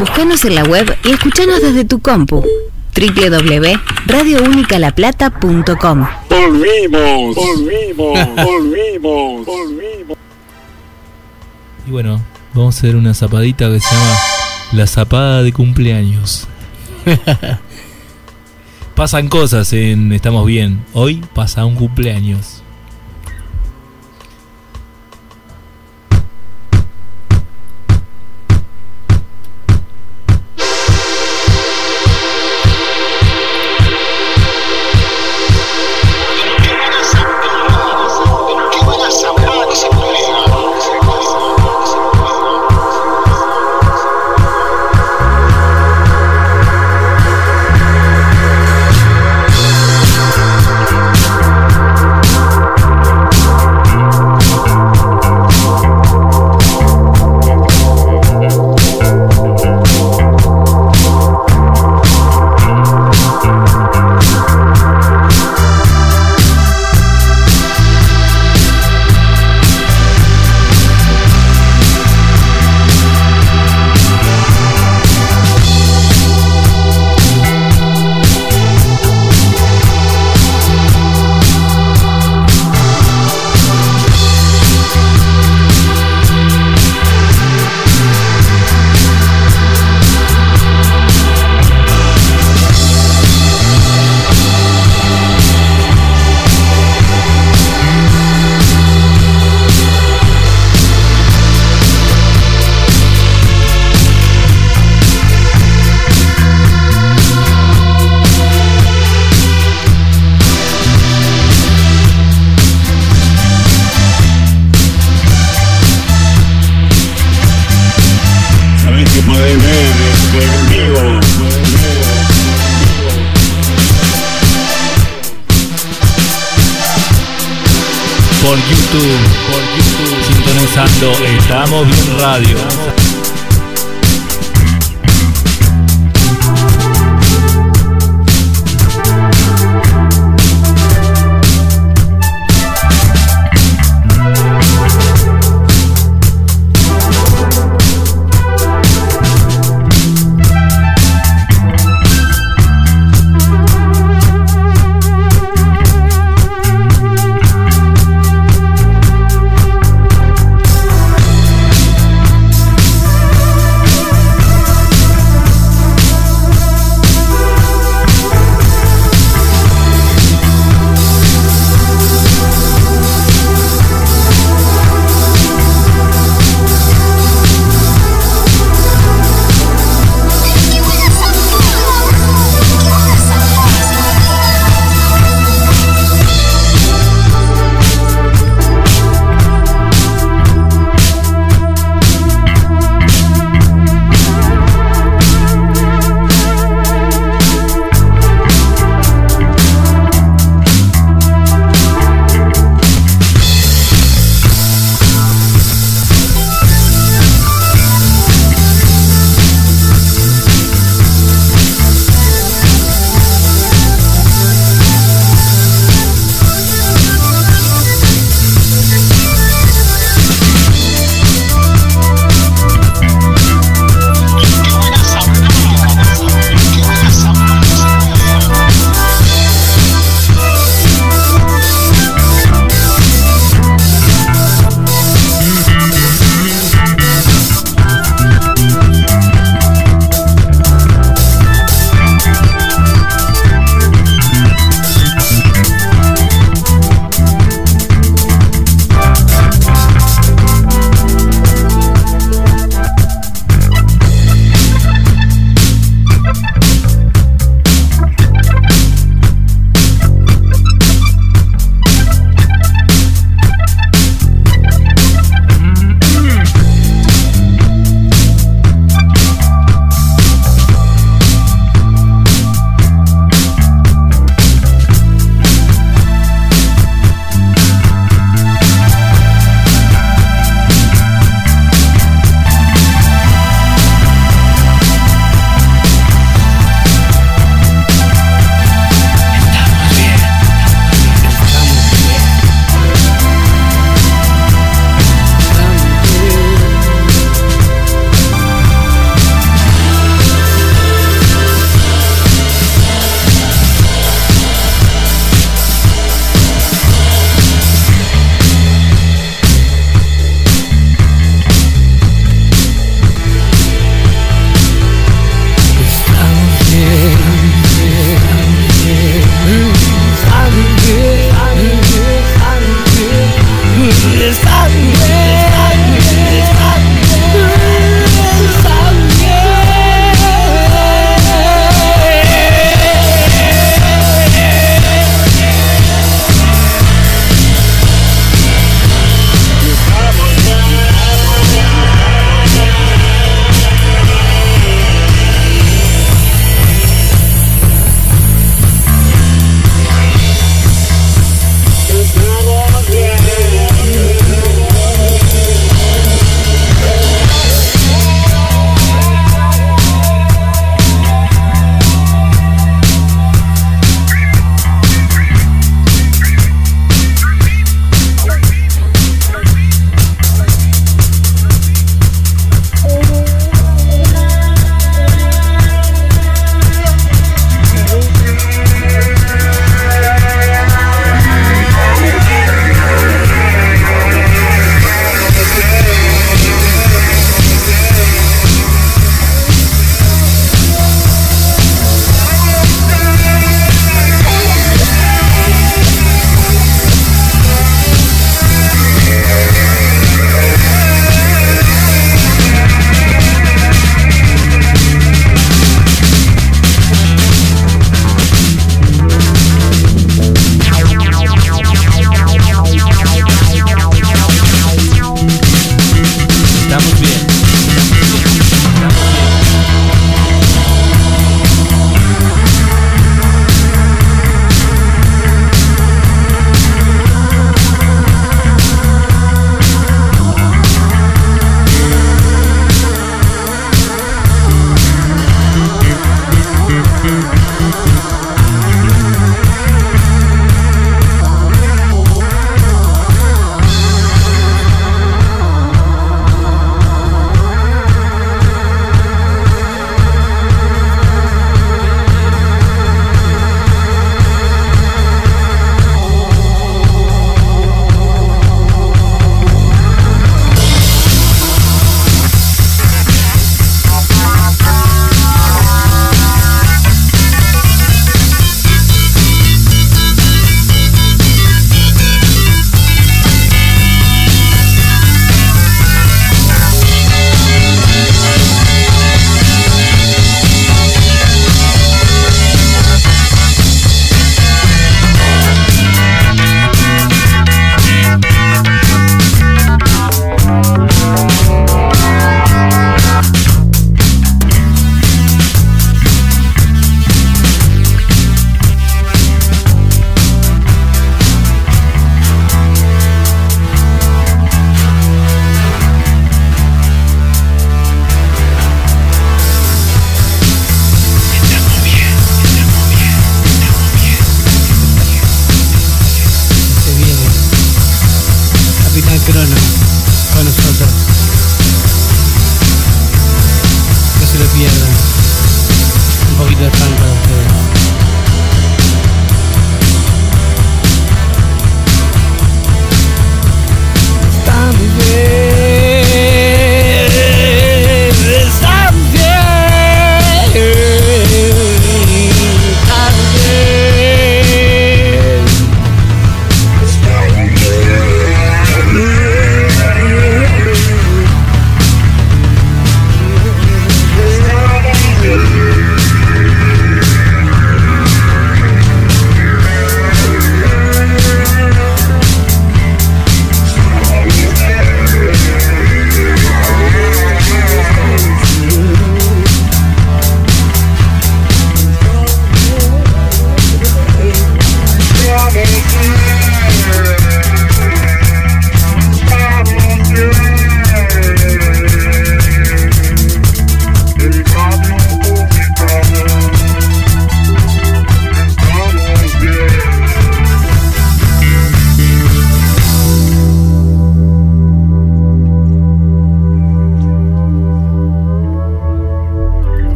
Búscanos en la web y escuchanos desde tu compu. www.radiounicalaplata.com Volvimos, volvimos, volvimos, volvimos. Y bueno, vamos a hacer una zapadita que se llama La Zapada de Cumpleaños. Pasan cosas en Estamos Bien. Hoy pasa un cumpleaños.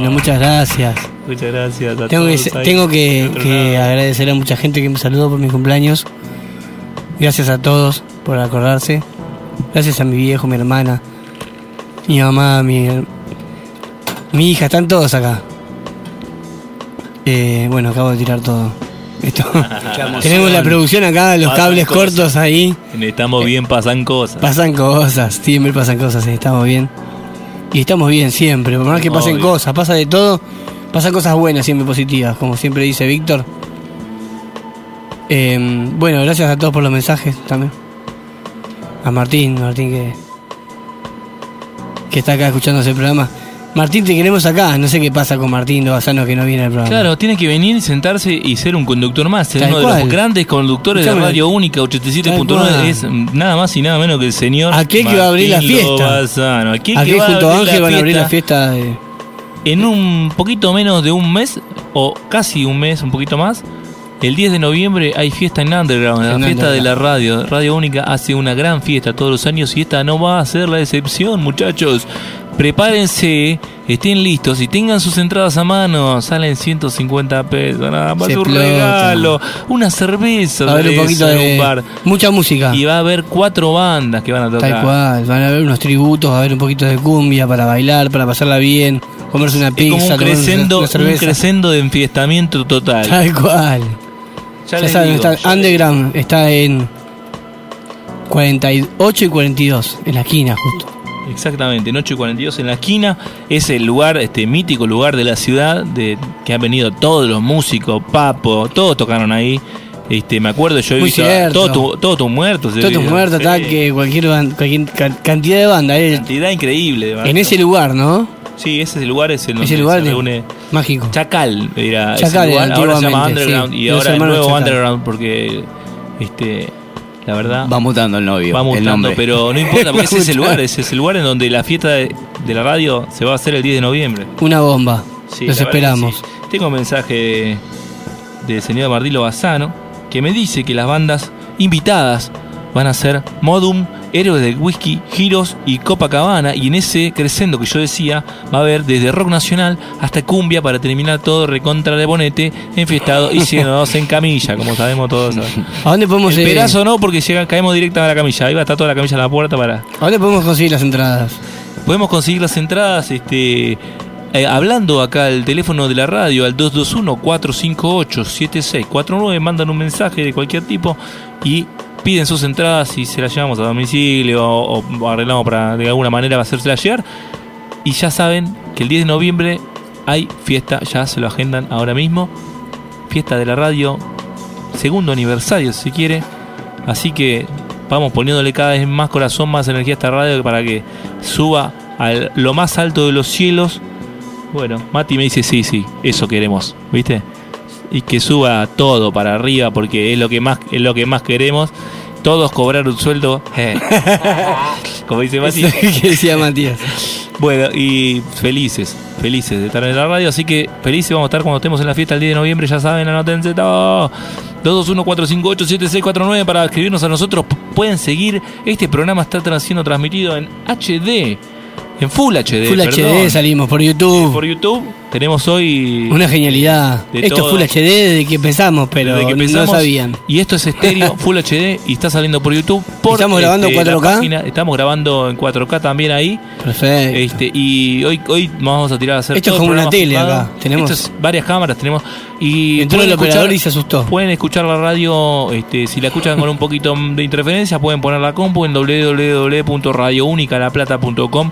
Bueno, muchas gracias. Muchas gracias a Tengo que, todos tengo que, agradecer a mucha gente que me saludó por mi cumpleaños. Gracias a todos por acordarse. Gracias a mi viejo, mi hermana, mi mamá, mi, mi hija, están todos acá. Eh, bueno, acabo de tirar todo. Esto. Tenemos la producción acá, los Pasan cables cosas. cortos ahí. Estamos bien, pasan cosas. Pasan cosas, siempre pasan cosas, estamos bien. Y estamos bien siempre, por más que pasen Obvio. cosas, pasa de todo, pasan cosas buenas, siempre positivas, como siempre dice Víctor. Eh, bueno, gracias a todos por los mensajes también. A Martín, Martín que, que está acá escuchando ese programa. Martín, te queremos acá, no sé qué pasa con Martín Lobazano que no viene al programa. Claro, tiene que venir y sentarse y ser un conductor más. Ser Tal uno de los grandes conductores de. Radio Única Tal 87.9 cual. es nada más y nada menos que el señor Aquel que va a abrir la Martín fiesta. Lobazano. Aquel que Aquí va junto a abrir Ángel van a abrir la fiesta de... En un poquito menos de un mes, o casi un mes, un poquito más, el 10 de noviembre hay fiesta en Underground, la fiesta de la radio. Radio Única hace una gran fiesta todos los años y esta no va a ser la excepción, muchachos. Prepárense, estén listos y tengan sus entradas a mano. Salen 150 pesos, nada más Se un explota. regalo. Una cerveza. Va a haber un poquito en de... un bar. Mucha música. Y va a haber cuatro bandas que van a tocar. Tal cual, van a haber unos tributos, va a haber un poquito de cumbia para bailar, para pasarla bien, comerse una Es pizza, como un tomarse crescendo, una un cerveza. crescendo de enfiestamiento total. Tal cual. Ya Ya, les saben, digo, está ya Underground está en 48 y 42, en la esquina justo. Exactamente, en 8 y 42 en la esquina. Es el lugar, este mítico lugar de la ciudad, de que han venido todos los músicos, Papo, todos tocaron ahí. Este, me acuerdo, yo he visto todos tu- todos tus muertos. Todos visto. muertos, Sí, cualquier, ban- cualquier ca- cantidad de banda. eh. Cantidad increíble. de En bandas. ese lugar, ¿no? Sí, ese lugar es el donde Ese lugar se reúne. Mágico. Chacal era Chacal ese era lugar. Ahora se llama Underground sí. y ahora el nuevo Chacal. Underground porque este la verdad Va mutando el novio. va el mutando, nombre. pero no importa porque ese es el lugar, ese es el lugar en donde la fiesta de, de la radio se va a hacer el 10 de noviembre. Una bomba. Sí, Los esperamos. sí. Tengo un mensaje de- del señor Martilo Bazano que me dice que las bandas invitadas van a ser Modum, Héroes del Whisky, Giros y Copacabana. Y en ese crescendo que yo decía, va a haber desde rock nacional hasta cumbia para terminar todo recontra de bonete, enfiestado y siéndonos en camilla, como sabemos todos. ¿A dónde podemos El eh, perazo no, porque llega, caemos directa a la camilla. Ahí va a estar toda la camilla en la puerta para. ¿A dónde podemos conseguir las entradas? Podemos conseguir las entradas este, eh, hablando acá al teléfono de la radio al 221-458-7649. Mandan un mensaje de cualquier tipo y piden sus entradas y se las llevamos a domicilio o, arreglamos para de alguna manera hacérsela llegar. Y ya saben que el 10 de noviembre hay fiesta, ya se lo agendan ahora mismo. Fiesta de la radio, segundo aniversario si quiere. Así que vamos poniéndole cada vez más corazón, más energía a esta radio para que suba a lo más alto de los cielos. Bueno, Mati me dice sí, sí, eso queremos, ¿viste? Y que suba todo para arriba porque es lo que más, es lo que más queremos. Todos cobrar un sueldo. eh. Como dice que decía Matías. Bueno, y felices, felices de estar en la radio. Así que felices vamos a estar cuando estemos en la fiesta el 10 de noviembre. Ya saben, anótense todo. 221-458-7649 para escribirnos a nosotros. Pueden seguir. Este programa está siendo transmitido en HD. En Full HD. Full perdón. HD salimos por YouTube. Por YouTube tenemos hoy. Una genialidad. de Esto todo. es Full HD desde que empezamos, pero Desde que empezamos, no sabían. Y esto es estéreo, Full HD, y está saliendo por YouTube. Por, ¿Estamos grabando en la 4K? página. estamos grabando en 4K también ahí. Perfecto. Este, y hoy, hoy vamos a tirar a hacer Esto es como una tele filmado. acá. Tenemos- es varias cámaras tenemos. Y Entró el operador y se asustó. Pueden escuchar la radio, este, si la escuchan con un poquito de interferencia, pueden poner la compu en www.radiounicalaplata.com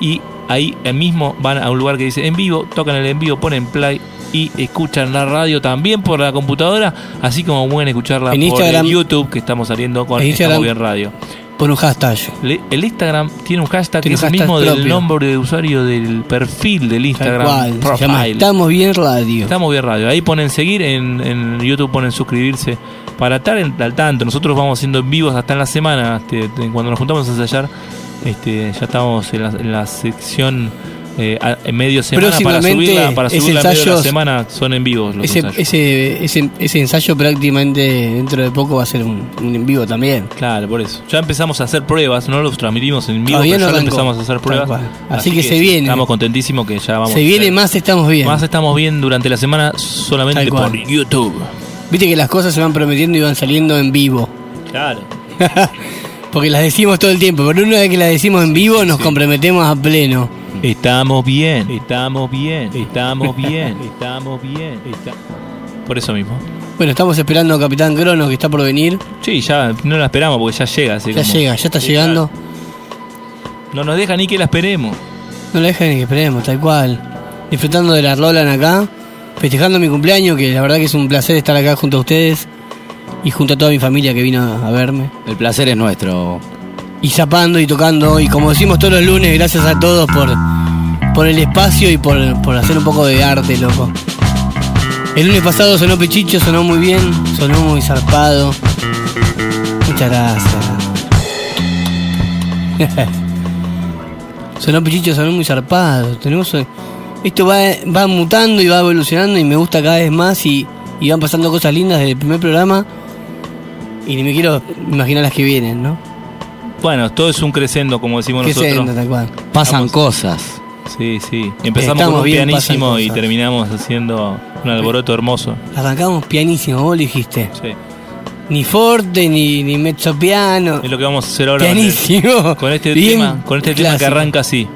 y ahí mismo van a un lugar que dice en vivo, tocan el en vivo, ponen play y escuchan la radio también por la computadora, así como pueden escucharla En por Instagram- el YouTube que estamos saliendo con Estamos Instagram- Bien Radio. Por un hashtag. Le- El Instagram tiene un hashtag Tiene que es el mismo del nombre de usuario del perfil del Instagram. cual. Se llama profile. Estamos bien radio. Estamos bien radio. Ahí ponen seguir, en, en YouTube ponen suscribirse para estar en- al tanto. Nosotros vamos haciendo en vivos hasta en la semana. este, cuando nos juntamos a ensayar, este, ya estamos en la, en la sección eh, a- en medio semana para subirla, para subirla en medio de la ensayos- semana son en vivos los Ese, ensayos. ese, ese, ese ensayo prácticamente dentro de poco va a ser un, un en vivo también. Claro, por eso. Ya empezamos a hacer pruebas, no los transmitimos en vivo, Todavía pero no ya empezamos a hacer pruebas. Así que se viene. Estamos contentísimos que ya vamos Se viene más, estamos bien. Más estamos bien durante la semana solamente por YouTube. Viste que las cosas se van prometiendo y van saliendo en vivo. Claro. Porque las decimos todo el tiempo, pero una vez que las decimos en vivo nos comprometemos a pleno. Estamos bien, estamos bien, estamos bien, estamos bien. está- Por eso mismo. Bueno, estamos esperando a Capitán Crono que está por venir. Sí, ya no la esperamos porque ya llega. Así Ya como- llega, ya está Sí, llegando. No nos deja ni que la esperemos. No la dejen ni que esperemos, tal cual. Disfrutando de la Roland acá, festejando mi cumpleaños, que la verdad que es un placer estar acá junto a ustedes y junto a toda mi familia que vino a verme. El placer es nuestro. Y zapando y tocando, y como decimos todos los lunes, gracias a todos por, por el espacio y por, por hacer un poco de arte, loco. El lunes pasado sonó Pechicho, sonó muy bien, sonó muy zarpado. Muchas gracias. sonó Pechicho, sonó muy zarpado. Tenemos, eh, esto va, va mutando y va evolucionando y me gusta cada vez más y, y van pasando cosas lindas desde el primer programa. Y ni me quiero imaginar las que vienen, ¿no? Bueno, todo es un crescendo, como decimos Crescendo, nosotros. tal cual. Pasan cosas. Sí, sí. Empezamos Estamos con un bien, pianísimo y terminamos haciendo un alboroto hermoso. Arrancamos pianísimo, vos lo dijiste. Sí. Ni forte, ni, ni mezzo piano. Es lo que vamos a hacer ahora. con el- Pianísimo. Con este tema, con este tema que arranca así.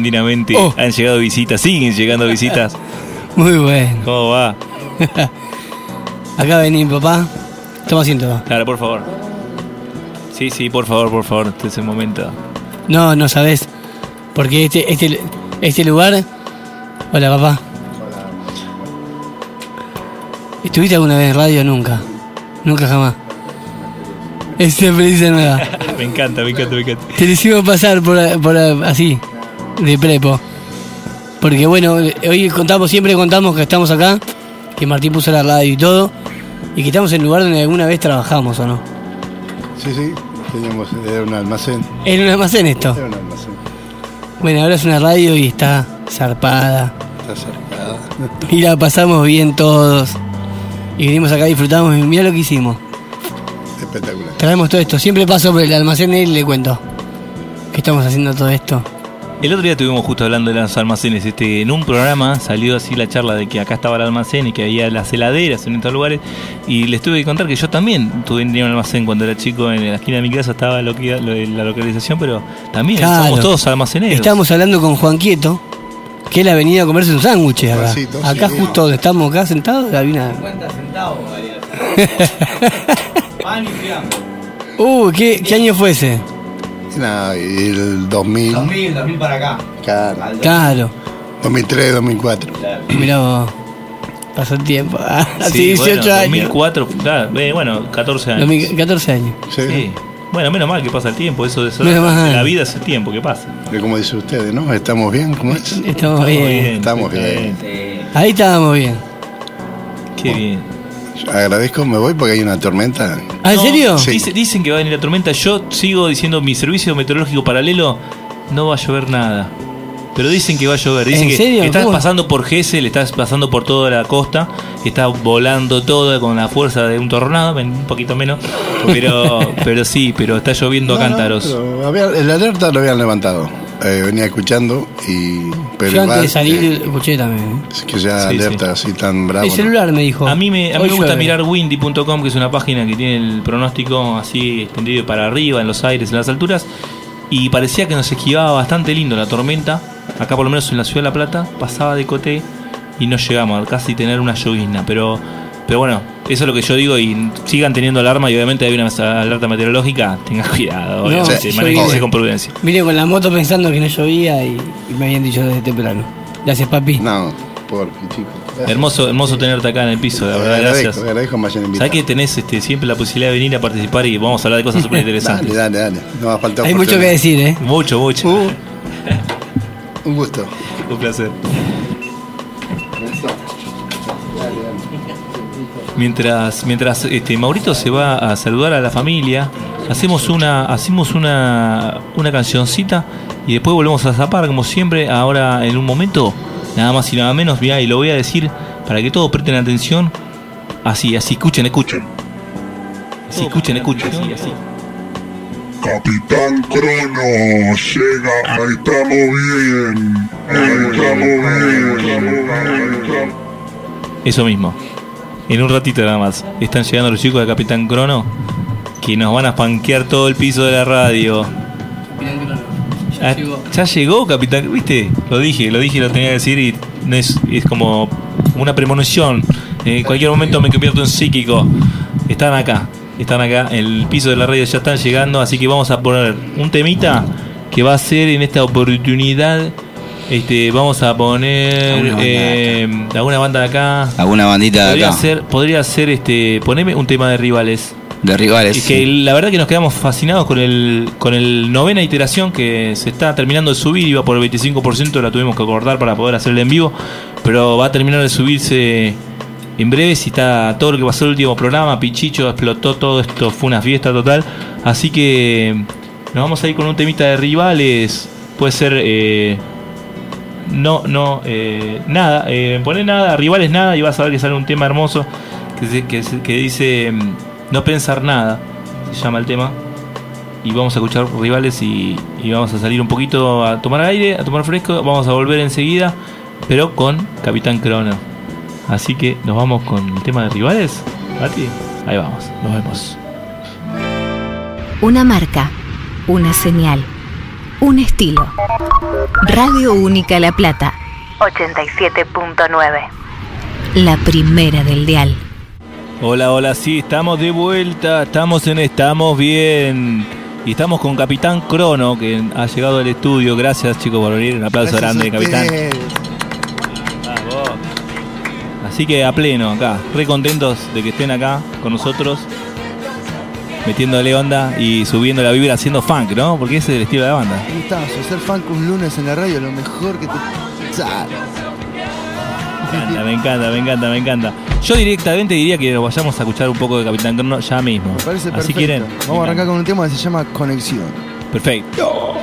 Repentinamente. Oh. Han llegado visitas, siguen llegando visitas. Muy bueno. ¿Cómo va? Acá vení, papá. Toma asiento. Claro, por favor. Sí, sí, por favor, por favor, este es el momento. No, no sabes. Porque este, este, este lugar. Hola, papá. ¿Estuviste alguna vez en radio? Nunca. Nunca jamás. Es siempre dice nueva. me encanta, me encanta, me encanta. Te lo hicimos pasar por, por así, de prepo. Porque bueno, hoy contamos, siempre contamos que estamos acá, que Martín puso la radio y todo, y que estamos en el lugar donde alguna vez trabajamos, ¿o no? Sí, sí, teníamos, era un almacén. En un almacén esto. Era un almacén. Bueno, ahora es una radio y está zarpada. Está cerrada. Y la pasamos bien todos. Y vinimos acá, disfrutamos y mirá lo que hicimos. Espectacular. Traemos todo esto. Siempre paso por el almacén y le cuento que estamos haciendo todo esto. El otro día estuvimos justo hablando de los almacenes. Este, en un programa salió así la charla de que acá estaba el almacén y que había las heladeras en estos lugares. Y les tuve que contar que yo también tuve un almacén cuando era chico. En la esquina de mi casa estaba lo que, lo de la localización, pero también Claro. somos todos almaceneros. Estábamos hablando con Juan Quieto, que él ha venido a comerse un sándwich acá. Juancito, acá sí. justo donde estamos acá sentados, había una... Uh, ¿qué, ¿qué año fue ese? No, y el 2000. 2000, 2000 para acá. Claro. Claro, 2003, 2004. mirá vos. Pasó el tiempo. Ah, Hace Sí, 18 bueno, años. 2004, claro, eh, bueno, 14 años. 2000 14 años. Sí. Sí. Bueno, menos mal que pasa el tiempo, eso de eso, Menos mal. la vida es el tiempo que pasa. Pero como dice ustedes, ¿no? ¿Estamos bien? ¿Cómo es? Estamos bien. Estamos bien. Ahí estábamos bien. Qué bien. Agradezco, me voy porque hay una tormenta. ¿Ah, en No, serio? Sí. dice- dicen que va a venir la tormenta. Yo sigo diciendo mi servicio meteorológico paralelo. No va a llover nada. Pero dicen que va a llover. Dicen ¿En que serio? estás ¿Cómo? pasando por Gesell, estás pasando por toda la costa, está volando todo con la fuerza de un tornado, un poquito menos. Pero, pero sí, pero está lloviendo a No, no, cántaros. pero había- el alerta lo habían levantado. Eh, venía escuchando y. Pero Yo antes igual, de salir eh, escuché también. es que ya Sí, alerta así tan bravo. El ¿no? celular me dijo. A mí me, a mí me gusta mirar windy.com, que es una página que tiene el pronóstico así extendido para arriba, en los aires, en las alturas. Y parecía que nos esquivaba bastante lindo la tormenta. Acá, por lo menos en la ciudad de La Plata, pasaba de coté y no llegamos a casi tener una llovizna. Pero, pero bueno, eso es lo que yo digo. Y sigan teniendo alarma. Y obviamente hay una alerta meteorológica. Tengan cuidado, sí, manéjense sí. con prudencia. Vine con la moto pensando que no llovía y, y me habían dicho desde temprano. Gracias, papi. No, por chico. Hermoso, hermoso tenerte acá en el piso, la verdad, agradezco, gracias. agradezco. Sabes que tenés este, siempre la posibilidad de venir a participar y vamos a hablar de cosas súper interesantes. Dale, dale, dale. No va a faltar Hay mucho que decir, ¿eh? Mucho, mucho. Uh, un gusto. Un placer. Mientras, mientras este, Maurito se va a saludar a la familia, hacemos una, hacemos una, una cancioncita y después volvemos a zapar como siempre. Ahora en un momento, nada más y nada menos, mirá, y lo voy a decir para que todos presten atención. Así, así, escuchen, escuchen. Así, escuchen, escuchen, así, así. Capitán Crono llega, ahí estamos bien, ahí estamos bien, ahí estamos Eso mismo. En un ratito nada más. Están llegando los chicos de Capitán Crono que nos van a panquear todo el piso de la radio. Ah, Ya llegó Capitán, ¿viste? Lo dije, lo dije, lo tenía que decir y es, es como una premonición. En cualquier momento me convierto en psíquico. Están acá, están acá. El piso de la radio ya están llegando, así que vamos a poner un temita que va a ser en esta oportunidad. Este, vamos a poner Alguna banda de eh, alguna banda de acá. Alguna bandita de Podría acá. ser, podría ser este, poneme un tema de rivales. De rivales. Es que la verdad que nos quedamos fascinados con el con el novena iteración que se está terminando de subir, iba por el 25%, la tuvimos que acordar para poder hacerla en vivo, pero va a terminar de subirse en breve si está todo lo que pasó el último programa, Pichicho explotó todo esto, fue una fiesta total, así que nos vamos a ir con un temita de rivales, puede ser eh, no, no, eh, nada, eh, nada, rivales nada y vas a ver que sale un tema hermoso que, que, dice mm, no pensar nada, se llama el tema. Y vamos a escuchar rivales y, y vamos a salir un poquito a tomar aire, a tomar fresco, vamos a volver enseguida, pero con Capitán Crono. Así que nos vamos con el tema de rivales. Mati, ahí vamos, nos vemos. Una marca, una señal, un estilo. Radio Única La Plata. 87.9. La primera del dial. Hola, hola, sí, estamos de vuelta, estamos en Estamos Bien. Y estamos con Capitán Crono, que ha llegado al estudio. Gracias, chicos, por venir. Un aplauso Gracias grande, Capitán. Así que a pleno acá, re contentos de que estén acá con nosotros, metiéndole onda y subiendo la vibra haciendo funk, ¿no? Porque ese es el estilo de la banda. Gustazo, ser funk un lunes en la radio es lo mejor que te. Sale. Me encanta, me encanta, me encanta, me encanta. Yo directamente diría que nos vayamos a escuchar un poco de Capitán Crono ya mismo. Me parece perfecto. Así quieren. Vamos a arrancar con un tema que se llama Conexión. Perfecto.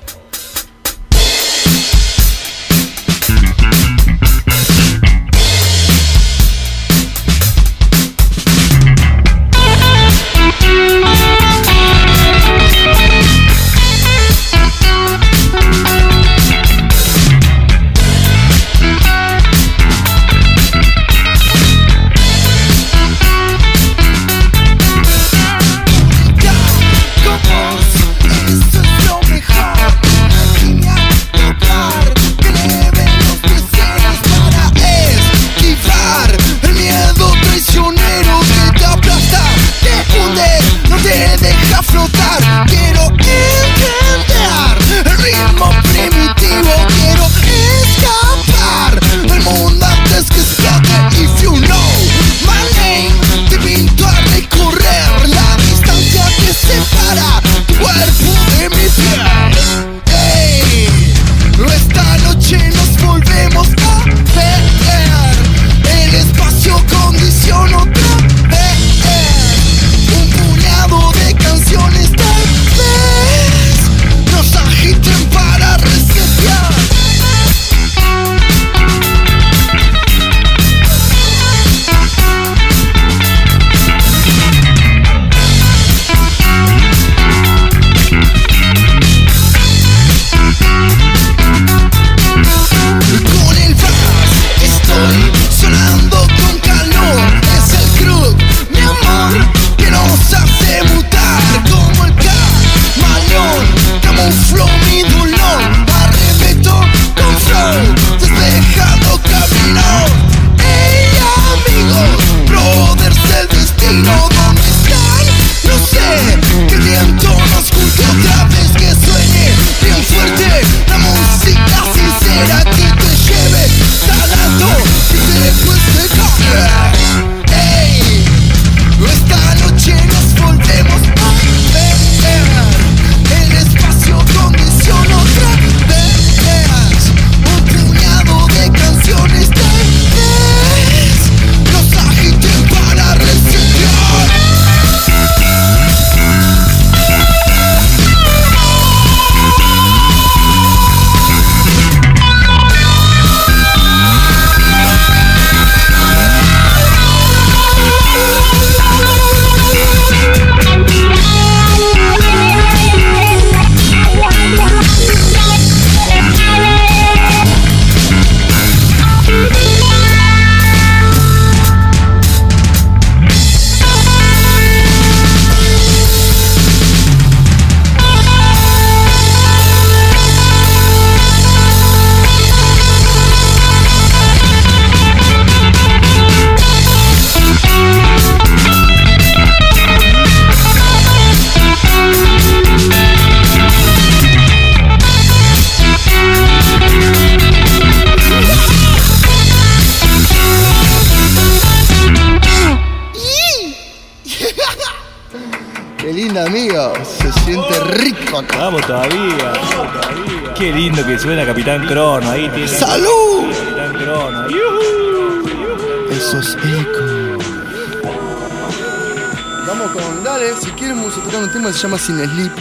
Se llama Sin Sleep.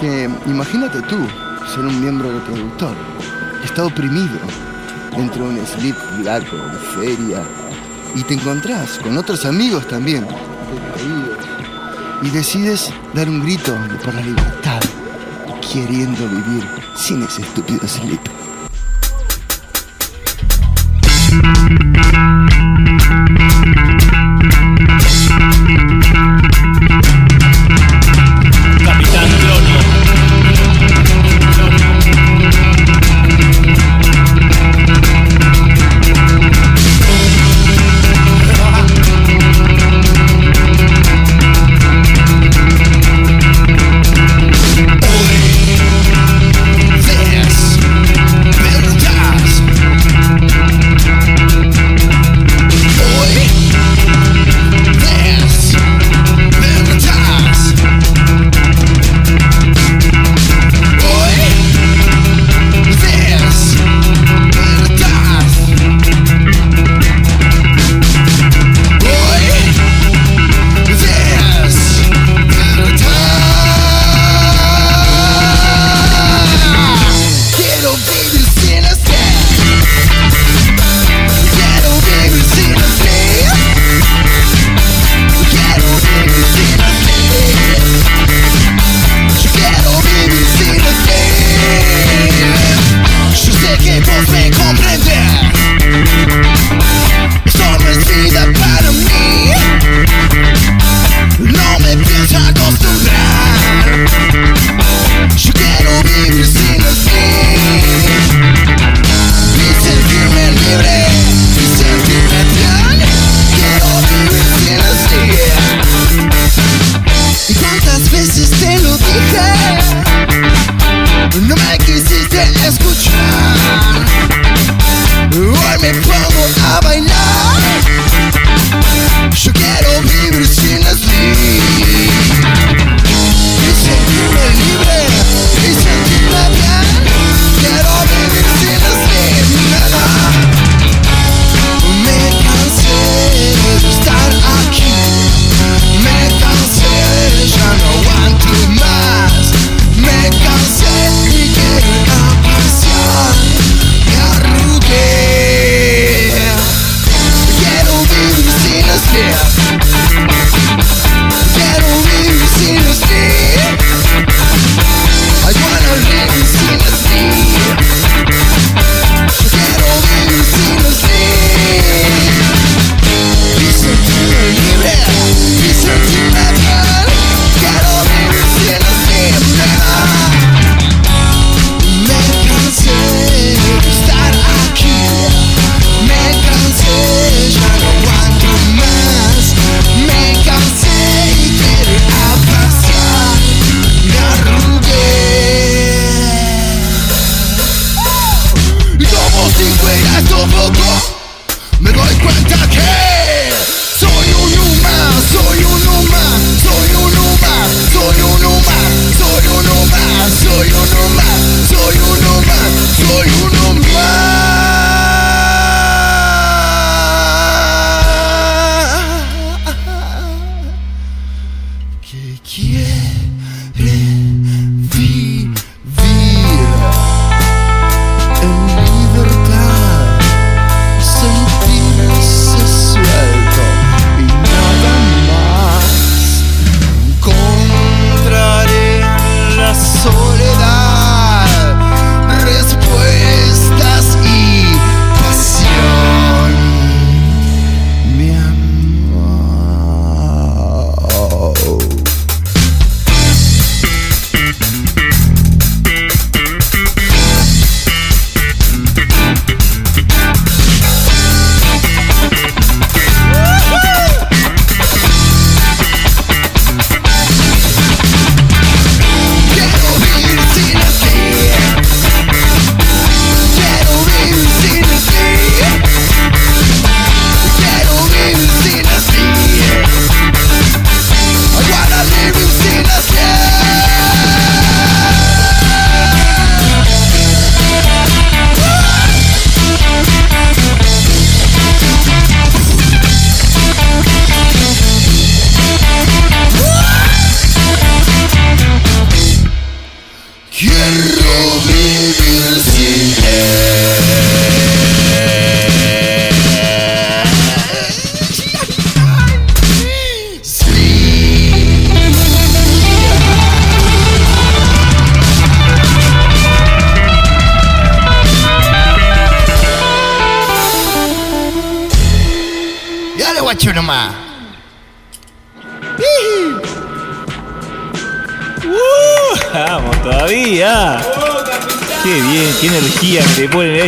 Que imagínate tú, ser un miembro reproductor. que Está oprimido dentro de un sleep largo, de feria. Y te encontrás con otros amigos también. Y decides dar un grito por la libertad. Queriendo vivir sin ese estúpido sleep.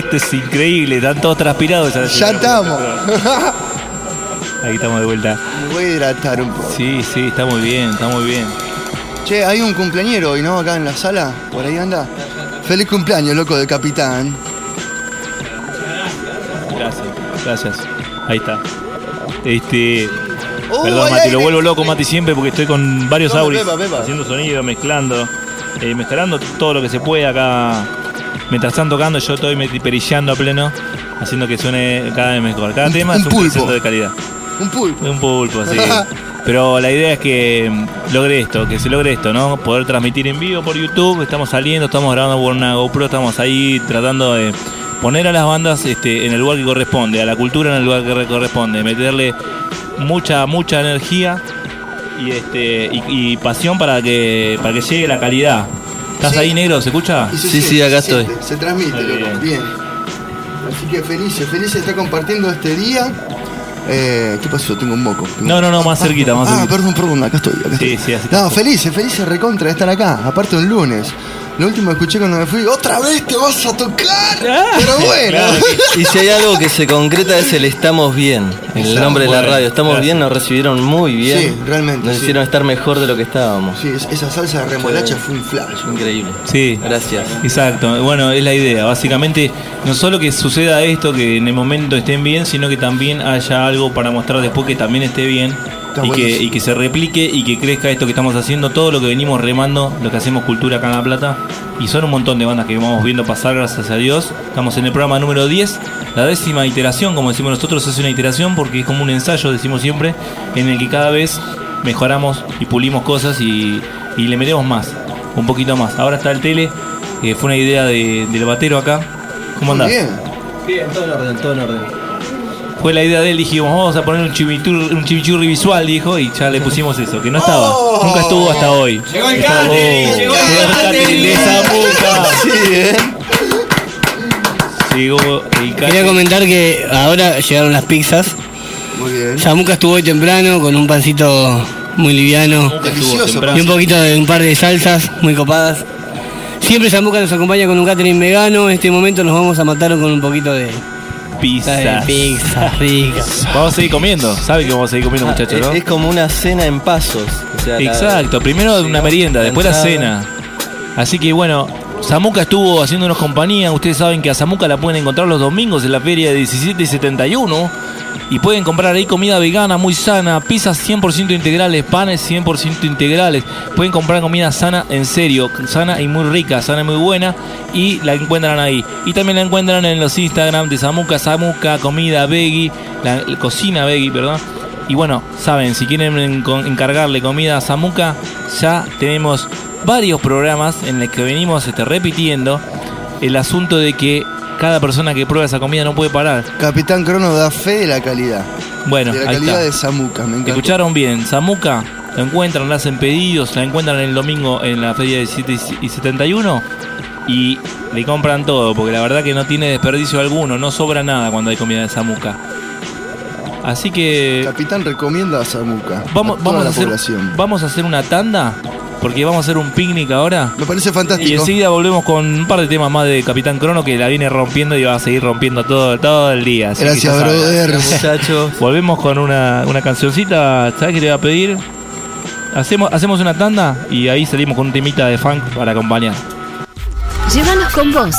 Esto, es increíble. Están todos transpirados. Ya estamos. Ahí estamos de vuelta. Me voy a hidratar un poco. Sí, sí, está muy bien, está muy bien. Che, hay un cumpleañero hoy, ¿no? Acá en la sala. Por ahí anda. Feliz cumpleaños, loco de capitán. Gracias, gracias. Ahí está. Este. Oh, Perdón, Mati, lo vuelvo loco, Mati, siempre porque estoy con varios auris haciendo sonido, mezclando, eh, mezclando todo lo que se puede acá. Mientras están tocando, yo estoy perillando a pleno, haciendo que suene cada vez mejor. Cada tema es un un pulpo. de calidad. Un pulpo. Un pulpo, sí. Pero la idea es que mm, logre esto, que se logre esto, ¿no? Poder transmitir en vivo por YouTube. Estamos saliendo, estamos grabando por una GoPro, estamos ahí tratando de poner a las bandas este, en el lugar que corresponde, a la cultura en el lugar que re- corresponde, meterle mucha, mucha energía y este y, y pasión para que para que llegue la calidad. ¿Estás Sí. ahí, negro? ¿Se escucha? Se Sí, sí, acá se estoy. siente, Se transmite, bien. Bien. Así que felices, felices de estar compartiendo este día. Eh, ¿Qué pasó? Tengo un moco. Tengo- No, no, no, más cerquita, más Ah, cerquita. perdón, perdón, acá estoy. Acá Sí, estoy. sí, así No, felices, felices recontra de estar acá. Aparte un lunes. Lo último que escuché cuando me fui, otra vez te vas a tocar. Pero bueno. Y si hay algo que se concreta es el estamos bien, el Estamos nombre de la radio. Estamos Gracias. bien, nos recibieron muy bien. Sí, realmente, Nos sí. hicieron estar mejor de lo que estábamos. Sí, es- esa salsa de remolacha fue un flash. Increíble. Sí. Gracias. Exacto. Bueno, es la idea. Básicamente, no solo que suceda esto, que en el momento estén bien, sino que también haya algo para mostrar después que también esté bien. Y que, buenísimo. y que se replique y que crezca esto que estamos haciendo, todo lo que venimos remando, lo que hacemos cultura acá en La Plata. Y son un montón de bandas que vamos viendo pasar, gracias a Dios. Estamos en el programa número 10, la décima iteración, como decimos nosotros, es una iteración porque es como un ensayo, decimos siempre, en el que cada vez mejoramos y pulimos cosas y, y le metemos más, un poquito más. Ahora está el tele, que fue una idea de- del batero acá. ¿Cómo andás? Bien. Bien, todo en orden, todo en orden. Fue la idea de él, dijimos, vamos a poner un chimichurri, un chimichurri visual, dijo, y ya le pusimos eso, que no estaba, nunca estuvo hasta hoy. Llegó el Estaba- catering, Oh, llegó el llegó el catering. catering de Zamuca. Sí, ¿eh? Llegó el Quería comentar que ahora llegaron las pizzas. Muy bien. Samuca estuvo hoy temprano con un pancito muy liviano. Delicioso. Y un poquito de un par de salsas muy copadas. Siempre Samuca nos acompaña con un catering vegano. En este momento nos vamos a matar con un poquito de Pizza. pizza rica. Vamos a seguir comiendo, sabe que vamos a seguir comiendo, Ah, muchachos, es, ¿no? es como una cena en pasos. o sea, la- Exacto, primero una merienda, después la cena. Así que bueno, Samuca estuvo haciéndonos compañía. Ustedes saben que a Samuca la pueden encontrar los domingos en la feria de 17 y 71. Y pueden comprar ahí comida vegana muy sana, pizzas 100% integrales, panes 100% integrales. Pueden comprar comida sana en serio, sana y muy rica, sana y muy buena. Y la encuentran ahí. Y también la encuentran en los Instagram de Samuca, Samuca, comida veggie, la, cocina veggie, perdón. Y bueno, saben, si quieren encargarle comida a Samuca, ya tenemos varios programas en los que venimos este, repitiendo el asunto de que cada persona que prueba esa comida no puede parar. Capitán Crono da fe de la calidad. Bueno, de la ahí calidad está. de Samuca, me encanta. Escucharon bien, Samuca la encuentran, la hacen pedidos, la encuentran el domingo en la feria de 7 y 71 y le compran todo, porque la verdad que no tiene desperdicio alguno, no sobra nada cuando hay comida de Samuca. Así que Capitán recomienda a Samuca. vamos, a toda vamos, a la hacer, población. vamos a hacer una tanda, porque vamos a hacer un picnic ahora. Me parece Y fantástico. enseguida volvemos con un par de temas más de Capitán Crono que la viene rompiendo y va a seguir rompiendo todo, todo el día. Así Gracias, brother. Muchachos. Volvemos con una, una cancioncita, ¿sabes qué te voy a pedir? Hacemos, hacemos una tanda y ahí salimos con un temita de funk para acompañar. Llévanos con vos.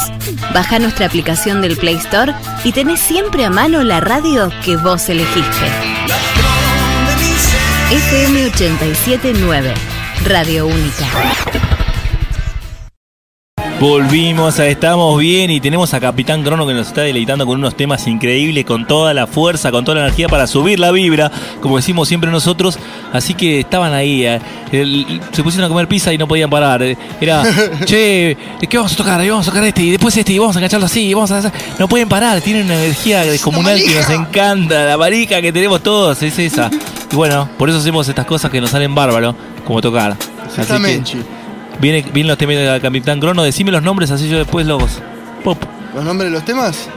Baja nuestra aplicación del Play Store y tenés siempre a mano la radio que vos elegiste. FM 879, Radio Única. Volvimos a Estamos Bien y tenemos a Capitán Crono que nos está deleitando con unos temas increíbles, con toda la fuerza, con toda la energía para subir la vibra, como decimos siempre nosotros. Así que estaban ahí, eh, el- se pusieron a comer pizza y no podían parar. Era, che, ¿qué vamos a tocar? Vamos a tocar este y después este y vamos a engancharlo así. y Vamos a hacer-". No pueden parar, tienen una energía descomunal que nos encanta. La marica que tenemos todos es esa. Y bueno, por eso hacemos estas cosas que nos salen bárbaro, como tocar. Así que-. Viene, vienen los temas del Capitán Crono, decime los nombres así yo después los pop. ¿Los nombres de los temas?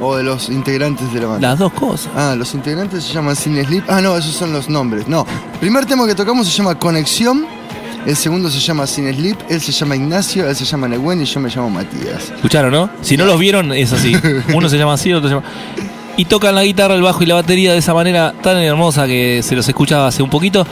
¿O de los integrantes de la banda? Las dos cosas. Ah, los integrantes se llaman Sin Sleep. Ah, no, esos son los nombres. No. Primer tema que tocamos se llama Conexión. El segundo se llama Sin Sleep. Él se llama Ignacio, él se llama Nehuen y yo me llamo Matías. ¿Escucharon, no? Si no los vieron, es así. Uno se llama así, otro se llama. Y tocan la guitarra, el bajo y la batería de esa manera tan hermosa que se los escuchaba hace un poquito.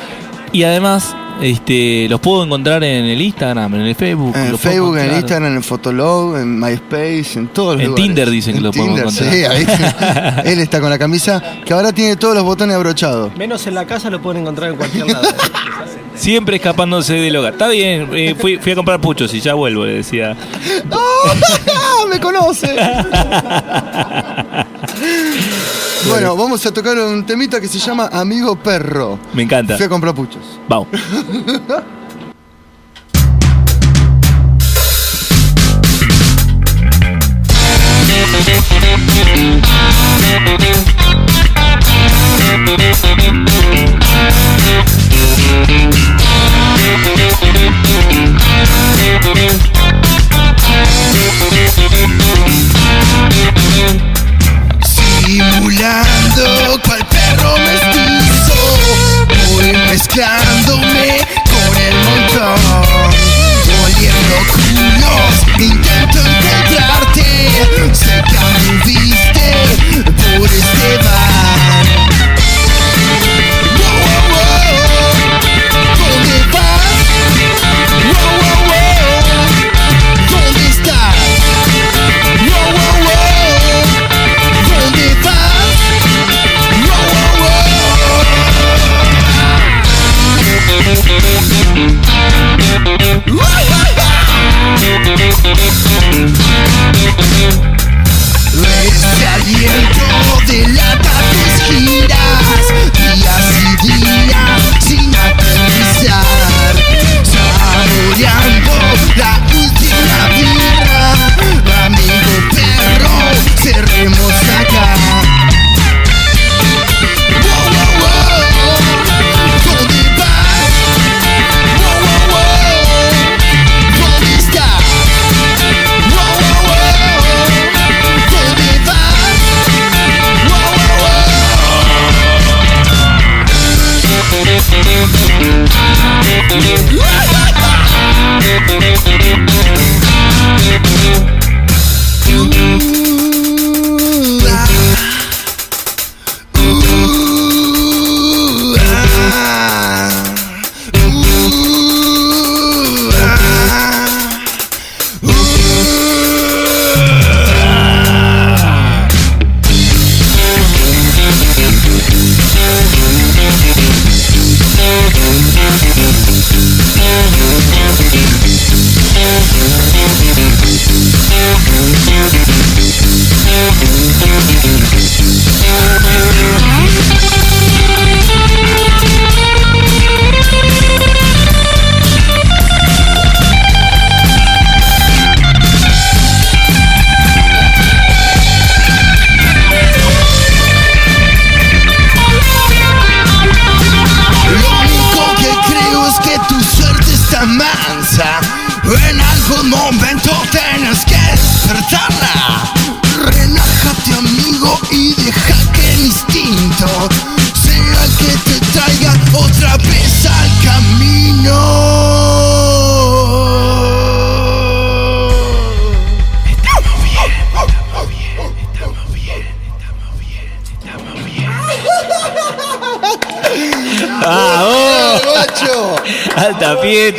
Y además, este, los puedo encontrar en el Instagram, en el Facebook. En el Facebook, en encontrar. Instagram, en el Fotolog, en MySpace, en todos los En lugares. Tinder dicen que En lo podemos Tinder, encontrar. Sí, ahí. él está con la camisa que ahora tiene todos los botones abrochados. Menos en la casa lo pueden encontrar en cualquier lado. Siempre escapándose del hogar. Está bien, eh, fui, fui a comprar puchos y ya vuelvo, le decía. ¡Oh! ¡Me conoce! Bueno, vamos a tocar un temita que se llama Amigo Perro. Me encanta. Fui a comprar puchos. Vamos.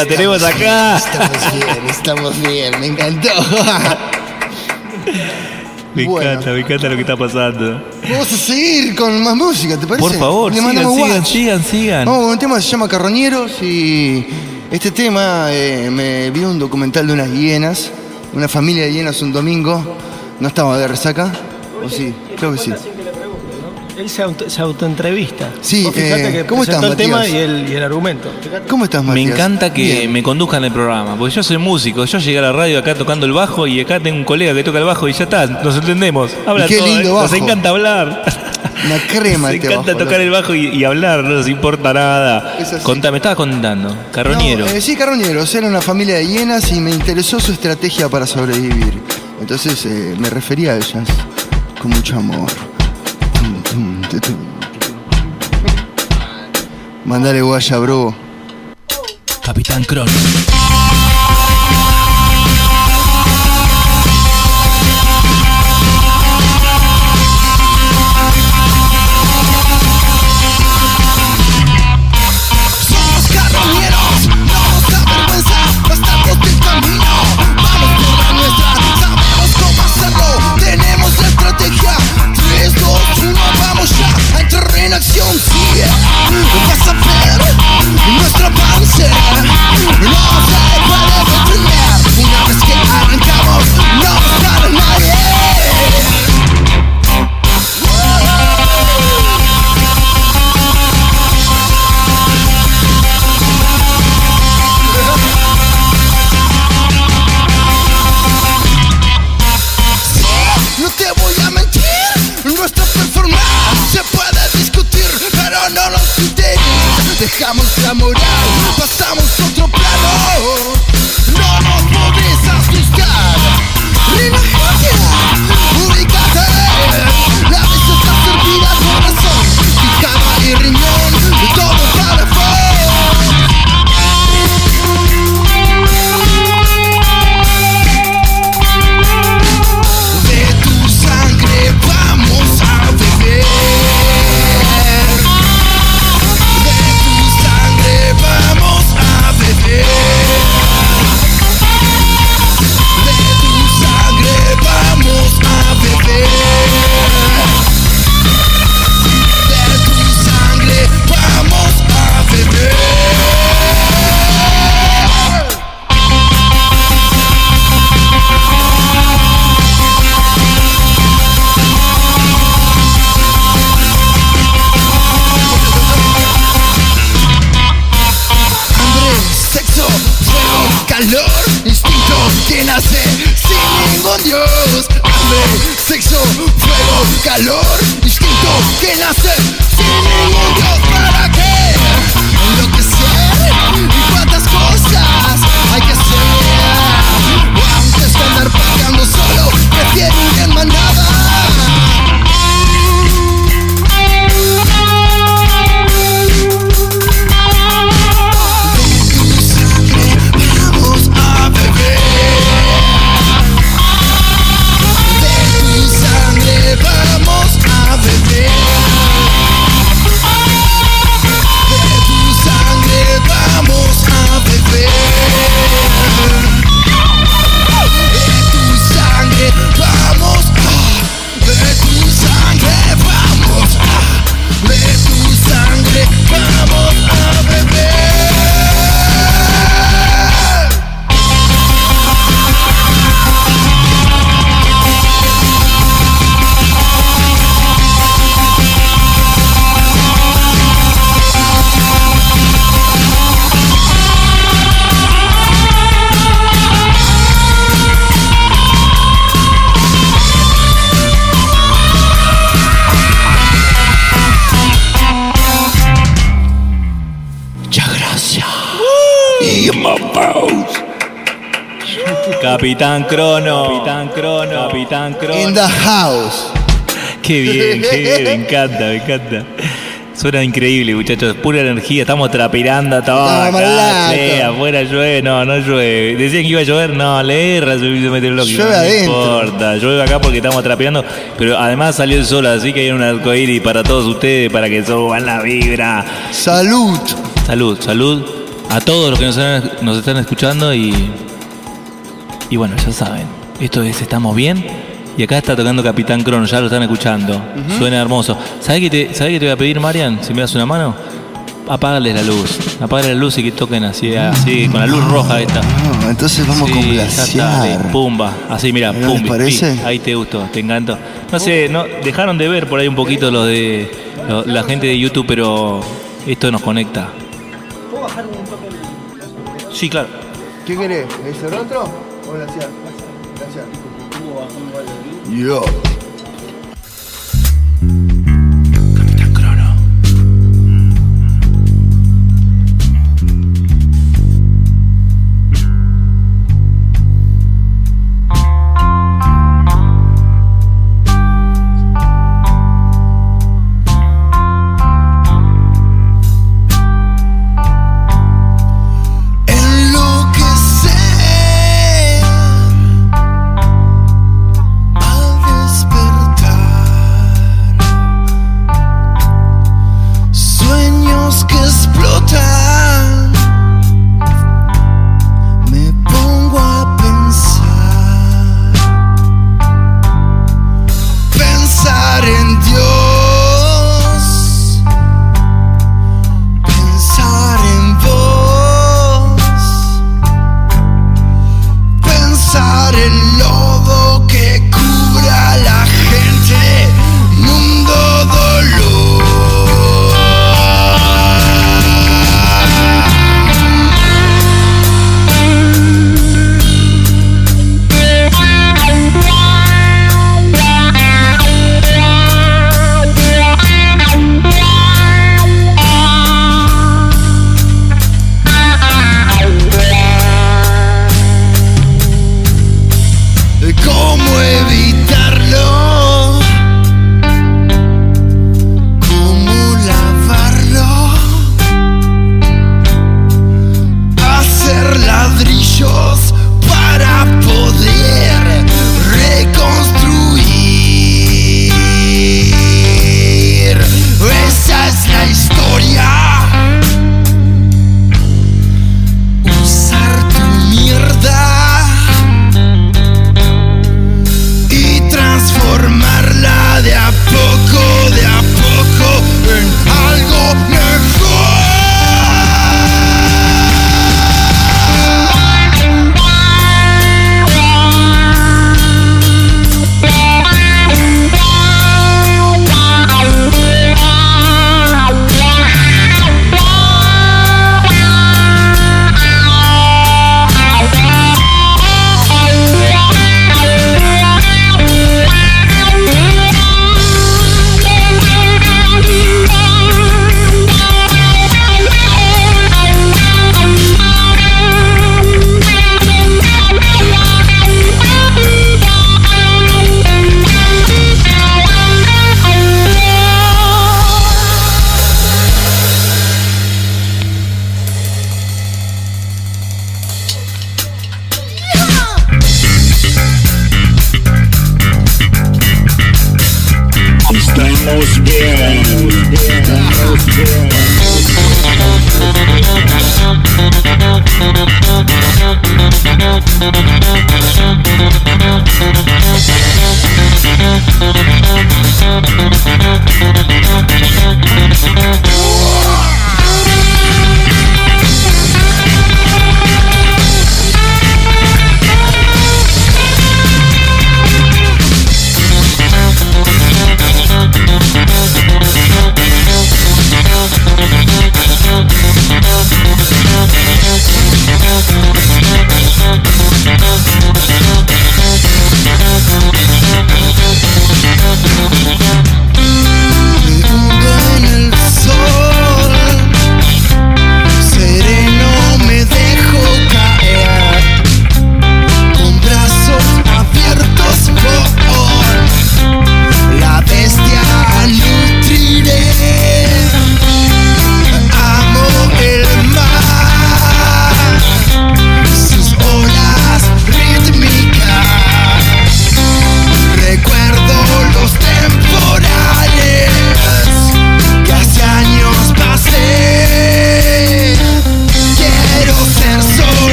Alta fiesta tenemos acá. Estamos bien, estamos bien, me encantó. Me Bueno. encanta, me encanta lo que está pasando. Vamos a seguir con más música, ¿te parece? Por favor, Le sigan, sigan, watch. sigan, sigan. Vamos con un tema que se llama Carroñeros y este tema eh, me vi un documental de unas hienas, una familia de hienas un domingo. ¿No estaba de resaca? ¿O sí? Creo que sí. Él se, auto, se autoentrevista. Sí, Vos fijate eh, que ¿cómo estás, el tema Matías? y el, y el argumento. ¿Cómo estás, Me Matías? encanta que Bien. me conduzcan el programa, porque yo soy músico, yo llegué a la radio acá tocando el bajo y acá tengo un colega que toca el bajo y ya está, nos entendemos. Habla Y qué todo, lindo ¿eh? bajo. Nos encanta hablar. Una crema Nos este encanta bajo, tocar loco. el bajo y, y hablar, no nos importa nada. Contame, me estabas contando, Carroñero. No, eh, sí, carroñeros. Era una familia de hienas y me interesó su estrategia para sobrevivir. Entonces eh, me refería a ellas con mucho amor. Mandale guaya, bro. Capitán Crono. Dejamos la Capitán Crono. Capitán Crono. Capitán Crono. In the house. Qué bien, qué bien, me encanta, me encanta. Suena increíble, muchachos. Pura energía, estamos trapirando todo. Sí, afuera llueve, no, no llueve. Decían que iba a llover, no, le erra el servicio meteorológico. Llueve no adentro. importa, llueve acá porque estamos trapirando. Pero además salió el sol, así que hay un arcoíris para todos ustedes, para que suban la vibra. Salud. Salud, salud a todos los que nos, están- nos están escuchando y. Y bueno, ya saben, esto es Estamos Bien. Y acá está tocando Capitán Crono, ya lo están escuchando. Suena hermoso. ¿Sabés qué, te, ¿Sabés qué te voy a pedir, Marian? Si me das una mano. Apágales la luz. Apágales la luz y que toquen así, así con la luz roja esta. Ah, entonces vamos Sí, con glaciar. pumba. Así, mira, ¿No pum. parece? pi. Ahí te gustó, te encantó. No sé, no, dejaron de ver por ahí un poquito los de lo- la gente de YouTube, pero esto nos conecta. ¿Puedo bajar un toque el Sí, claro. ¿Qué querés? ¿Ese otro o glaciar? Glaciar. Yo.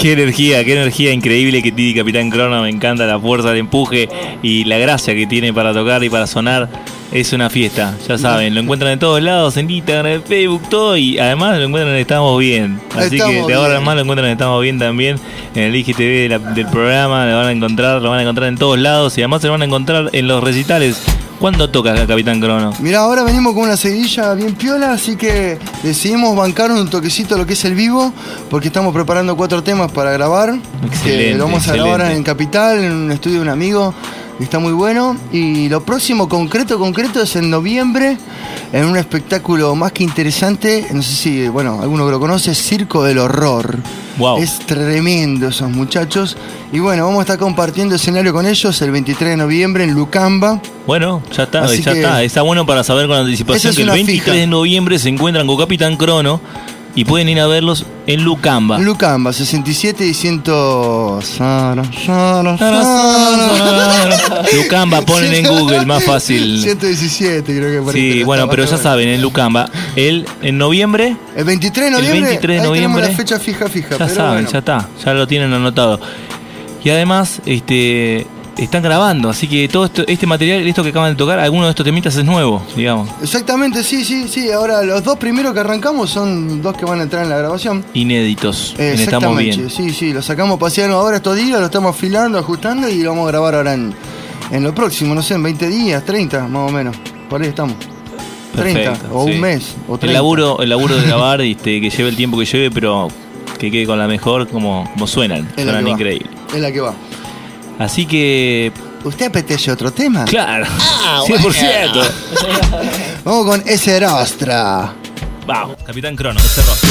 Qué energía, qué energía increíble que tiene Capitán Crono. Me encanta la fuerza, el empuje y la gracia que tiene para tocar y para sonar. Es una fiesta, ya saben. Lo encuentran en todos lados, en Instagram, en Facebook, todo. Y además lo encuentran en Estamos Bien. Así Estamos que de ahora en Bien. más lo encuentran en Estamos Bien también. En el IGTV de la- del programa lo van a encontrar, lo van a encontrar en todos lados. Y además se lo van a encontrar en los recitales. ¿Cuándo toca Capitán Crono? Mira, ahora venimos con una seguidilla bien piola, así que decidimos bancar un toquecito lo que es el vivo, porque estamos preparando cuatro temas para grabar. Excelente, Que lo vamos a grabar en Capital, en un estudio de un amigo, Está muy bueno. Y lo próximo concreto, concreto es en noviembre, en un espectáculo más que interesante. No sé si, bueno, alguno que lo conoce, Circo del Horror. Wow. Es tremendo esos muchachos. Y bueno, vamos a estar compartiendo escenario con ellos el 23 de noviembre en Lucamba. Bueno, ya está, Así ya está. Está bueno para saber con anticipación es que el una 23 fija. de noviembre se encuentran con Capitán Crono y pueden ir a verlos en Lucamba. Lucamba, 67 y 100. Lucamba, ponen en Google, más fácil. 117 creo que ahí, Sí, bueno, pero ya saben, en Lucamba, el en noviembre, El 23 de el noviembre. 23 de ahí noviembre, la fecha fija, fija. ya pero saben, bueno. ya está, ya lo tienen anotado. Y además, este están grabando, así que todo esto, este material, esto que acaban de tocar, alguno de estos temitas es nuevo, digamos, Exactamente, sí, sí, sí. Ahora los dos primeros que arrancamos son dos que van a entrar en la grabación. inéditos. en Estamos Exactamente, bien. sí, sí. Lo sacamos a pasear ahora estos días, lo estamos afilando, ajustando y lo vamos a grabar ahora en, en lo próximo, no sé, en 20 días, 30 más o menos. Por ahí estamos. 30 Perfecto, o sí. un mes o 30. El laburo, el laburo de grabar, este, que lleve el tiempo que lleve, pero que quede con la mejor como, como suenan. Es Suenan increíble. Es la que va. Así que. ¿Usted apetece otro tema? Claro. Ah, 100%. Vamos con ese rostra. Vamos, Capitán Crono, ese rostro.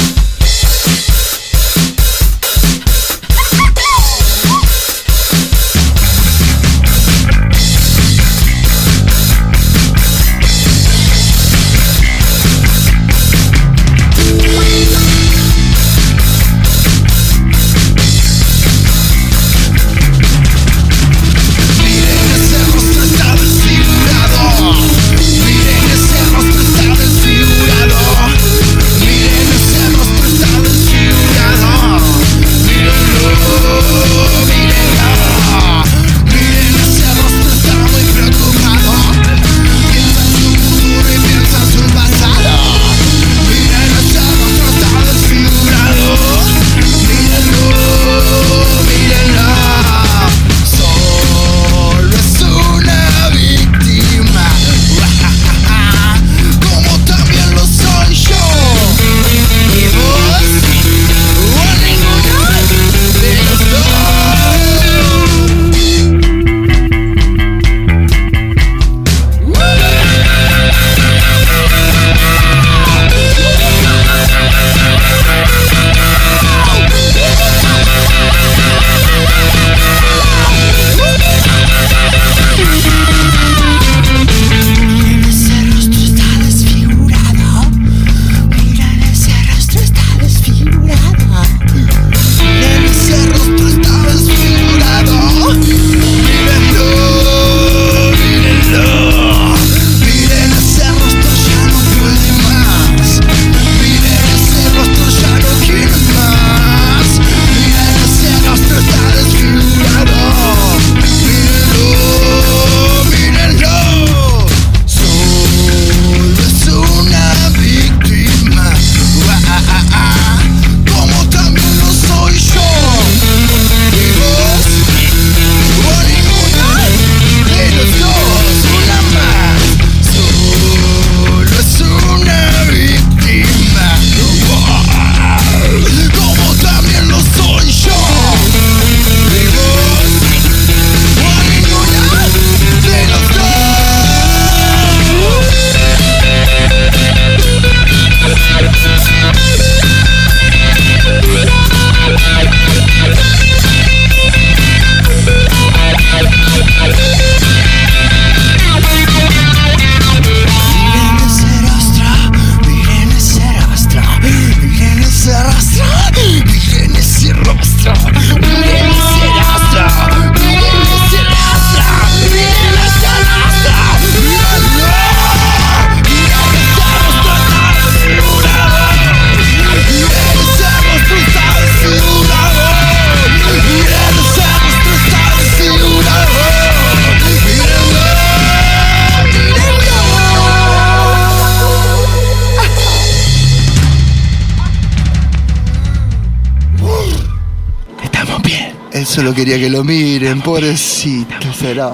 Solo quería que lo miren, pobrecito. Será.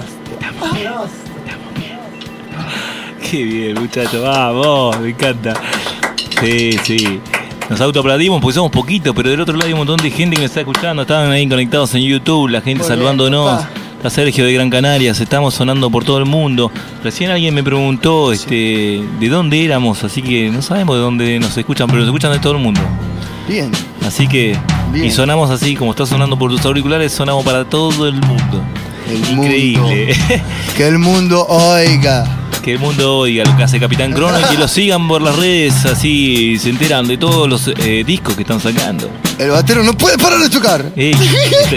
Qué bien, muchachos, vamos, me encanta. Sí, sí. Nos autoaplaudimos porque somos poquitos, pero del otro lado hay un montón de gente que nos está escuchando. Estaban ahí conectados en YouTube, la gente Muy bien, saludándonos. papá. Está Sergio de Gran Canarias, estamos sonando por todo el mundo. Recién alguien me preguntó este, de dónde éramos, así que no sabemos de dónde nos escuchan, pero nos escuchan de todo el mundo. Bien. Así que, Bien. y sonamos así, como está sonando por tus auriculares, sonamos para todo el mundo. El Increíble. Que el mundo oiga. Que el mundo oiga lo que hace Capitán Crono y que lo sigan por las redes, así se enteran de todos los eh, discos que están sacando. El batero no puede parar de tocar. Eh,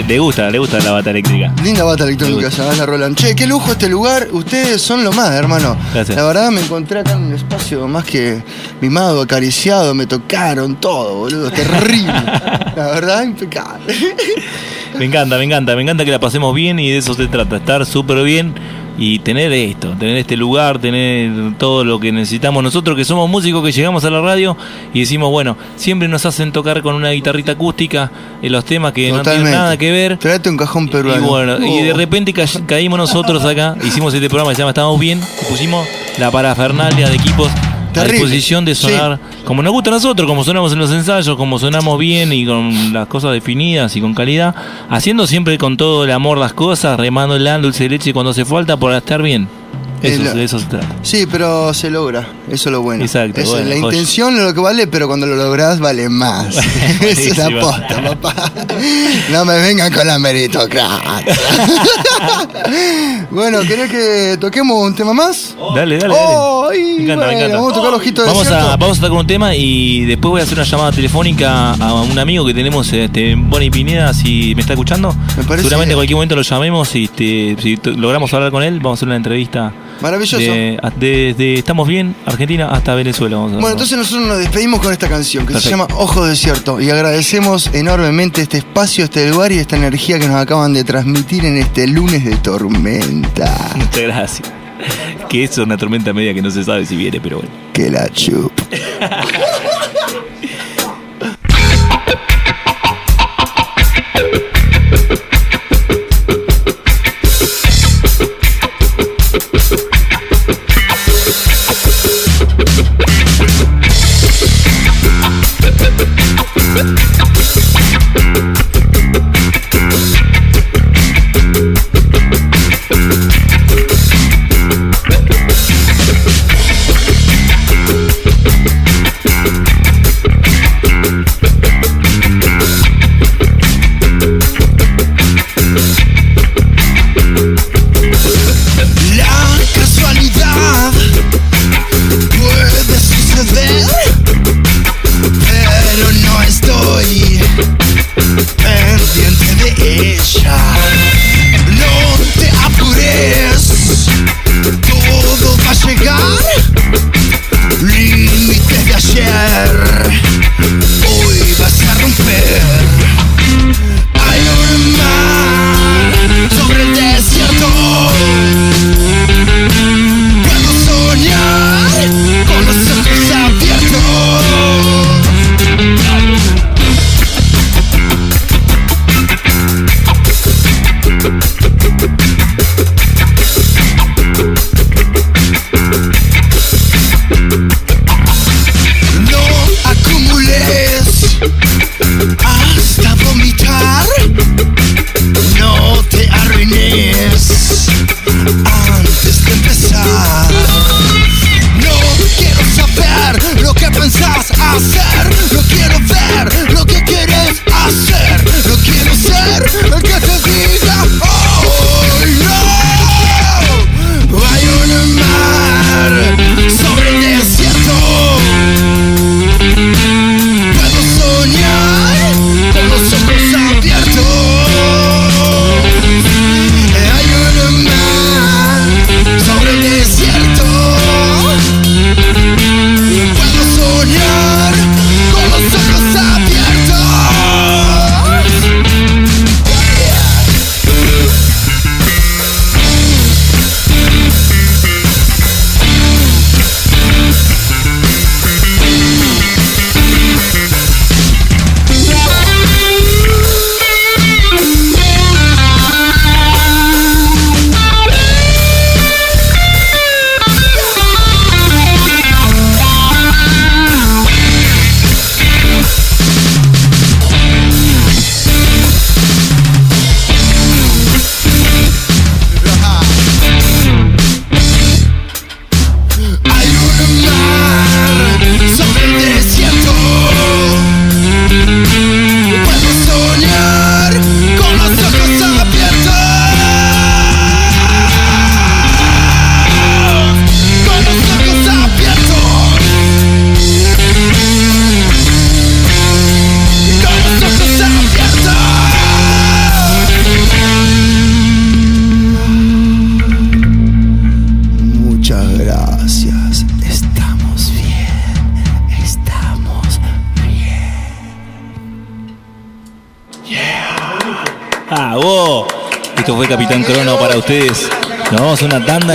le gusta, le gusta la bata eléctrica. Linda bata electrónica, se la Roland. Che, qué lujo este lugar. Ustedes son lo más, hermano. Gracias. La verdad me encontré acá en un espacio más que mimado, acariciado, me tocaron todo, boludo. Terrible. la verdad, impecable. Me encanta, me encanta, me encanta que la pasemos bien y de eso se trata, estar súper bien y tener esto, tener este lugar, tener todo lo que necesitamos nosotros que somos músicos que llegamos a la radio y decimos, bueno, siempre nos hacen tocar con una guitarrita acústica en los temas que no tienen nada que ver. Tráete un cajón peruano. Y bueno, y de Oh. repente ca- caímos nosotros acá, hicimos este programa que se llama Estamos Bien, y pusimos la parafernalia de equipos a Terrible. disposición de sonar como nos gusta a nosotros, como sonamos en los ensayos, como sonamos bien y con las cosas definidas y con calidad, haciendo siempre con todo el amor las cosas, remando el dulce de leche cuando hace falta para estar bien. Eso, El- eso se trata. Sí, pero se logra. Eso es lo bueno. Exacto, Eso, bueno, la joya. intención es lo que vale, pero cuando lo lográs vale más. Esa es la posta, papá. No me vengan con la meritocracia. bueno, ¿querés que toquemos un tema más? Dale, dale, dale. Ay, me encanta, me encanta. Vamos a tocar Ojito Vamos a, vamos a con un tema y después voy a hacer una llamada telefónica a un amigo que tenemos, este, Bonnie Pineda, si me está escuchando. parece Seguramente en cualquier momento lo llamemos y este, si logramos hablar con él, vamos a hacer una entrevista. Maravilloso. de- Desde Estamos Bien, Argentina, hasta Venezuela. Vamos a Bueno, entonces nosotros nos despedimos con esta canción que se llama Ojo Desierto y agradecemos enormemente este espacio, este lugar y esta energía que nos acaban de transmitir en este lunes de tormenta. Muchas gracias. Que es una tormenta media que no se sabe si viene, pero bueno. Que la chup.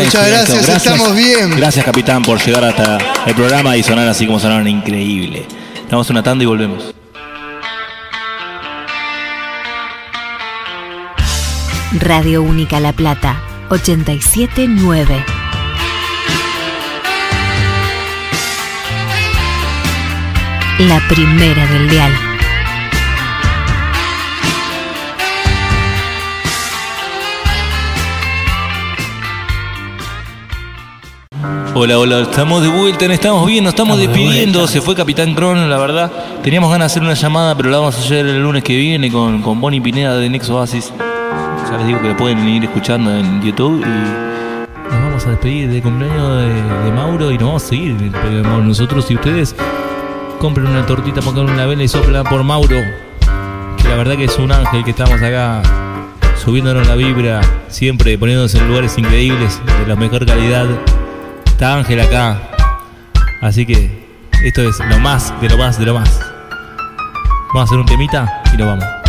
Muchas gracias, estamos bien. Gracias, Capitán, por llegar hasta el programa y sonar así como sonaron. Increíble. A una tanda y volvemos. Radio Única La Plata, 879. La primera del dial. Hola, hola, estamos de vuelta, estamos bien, nos estamos despidiendo. Se fue Capitán Crono, la verdad. Teníamos ganas de hacer una llamada, pero la vamos a hacer el lunes que viene con, con Bonnie Pineda de Nexo Oasis. Ya les digo que lo pueden ir escuchando en YouTube y nos vamos a despedir de cumpleaños de, de Mauro y nos vamos a seguir el de Mauro. Nosotros, si ustedes compren una tortita, pongan una vela y soplan por Mauro, que la verdad que es un ángel que estamos acá subiéndonos la vibra, siempre poniéndonos en lugares increíbles, de la mejor calidad. Está Ángel acá. Así que esto es lo más, de lo más, de lo más. Vamos a hacer un temita y nos vamos.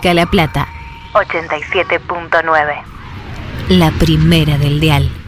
Única La Plata. 87.9. La primera del dial.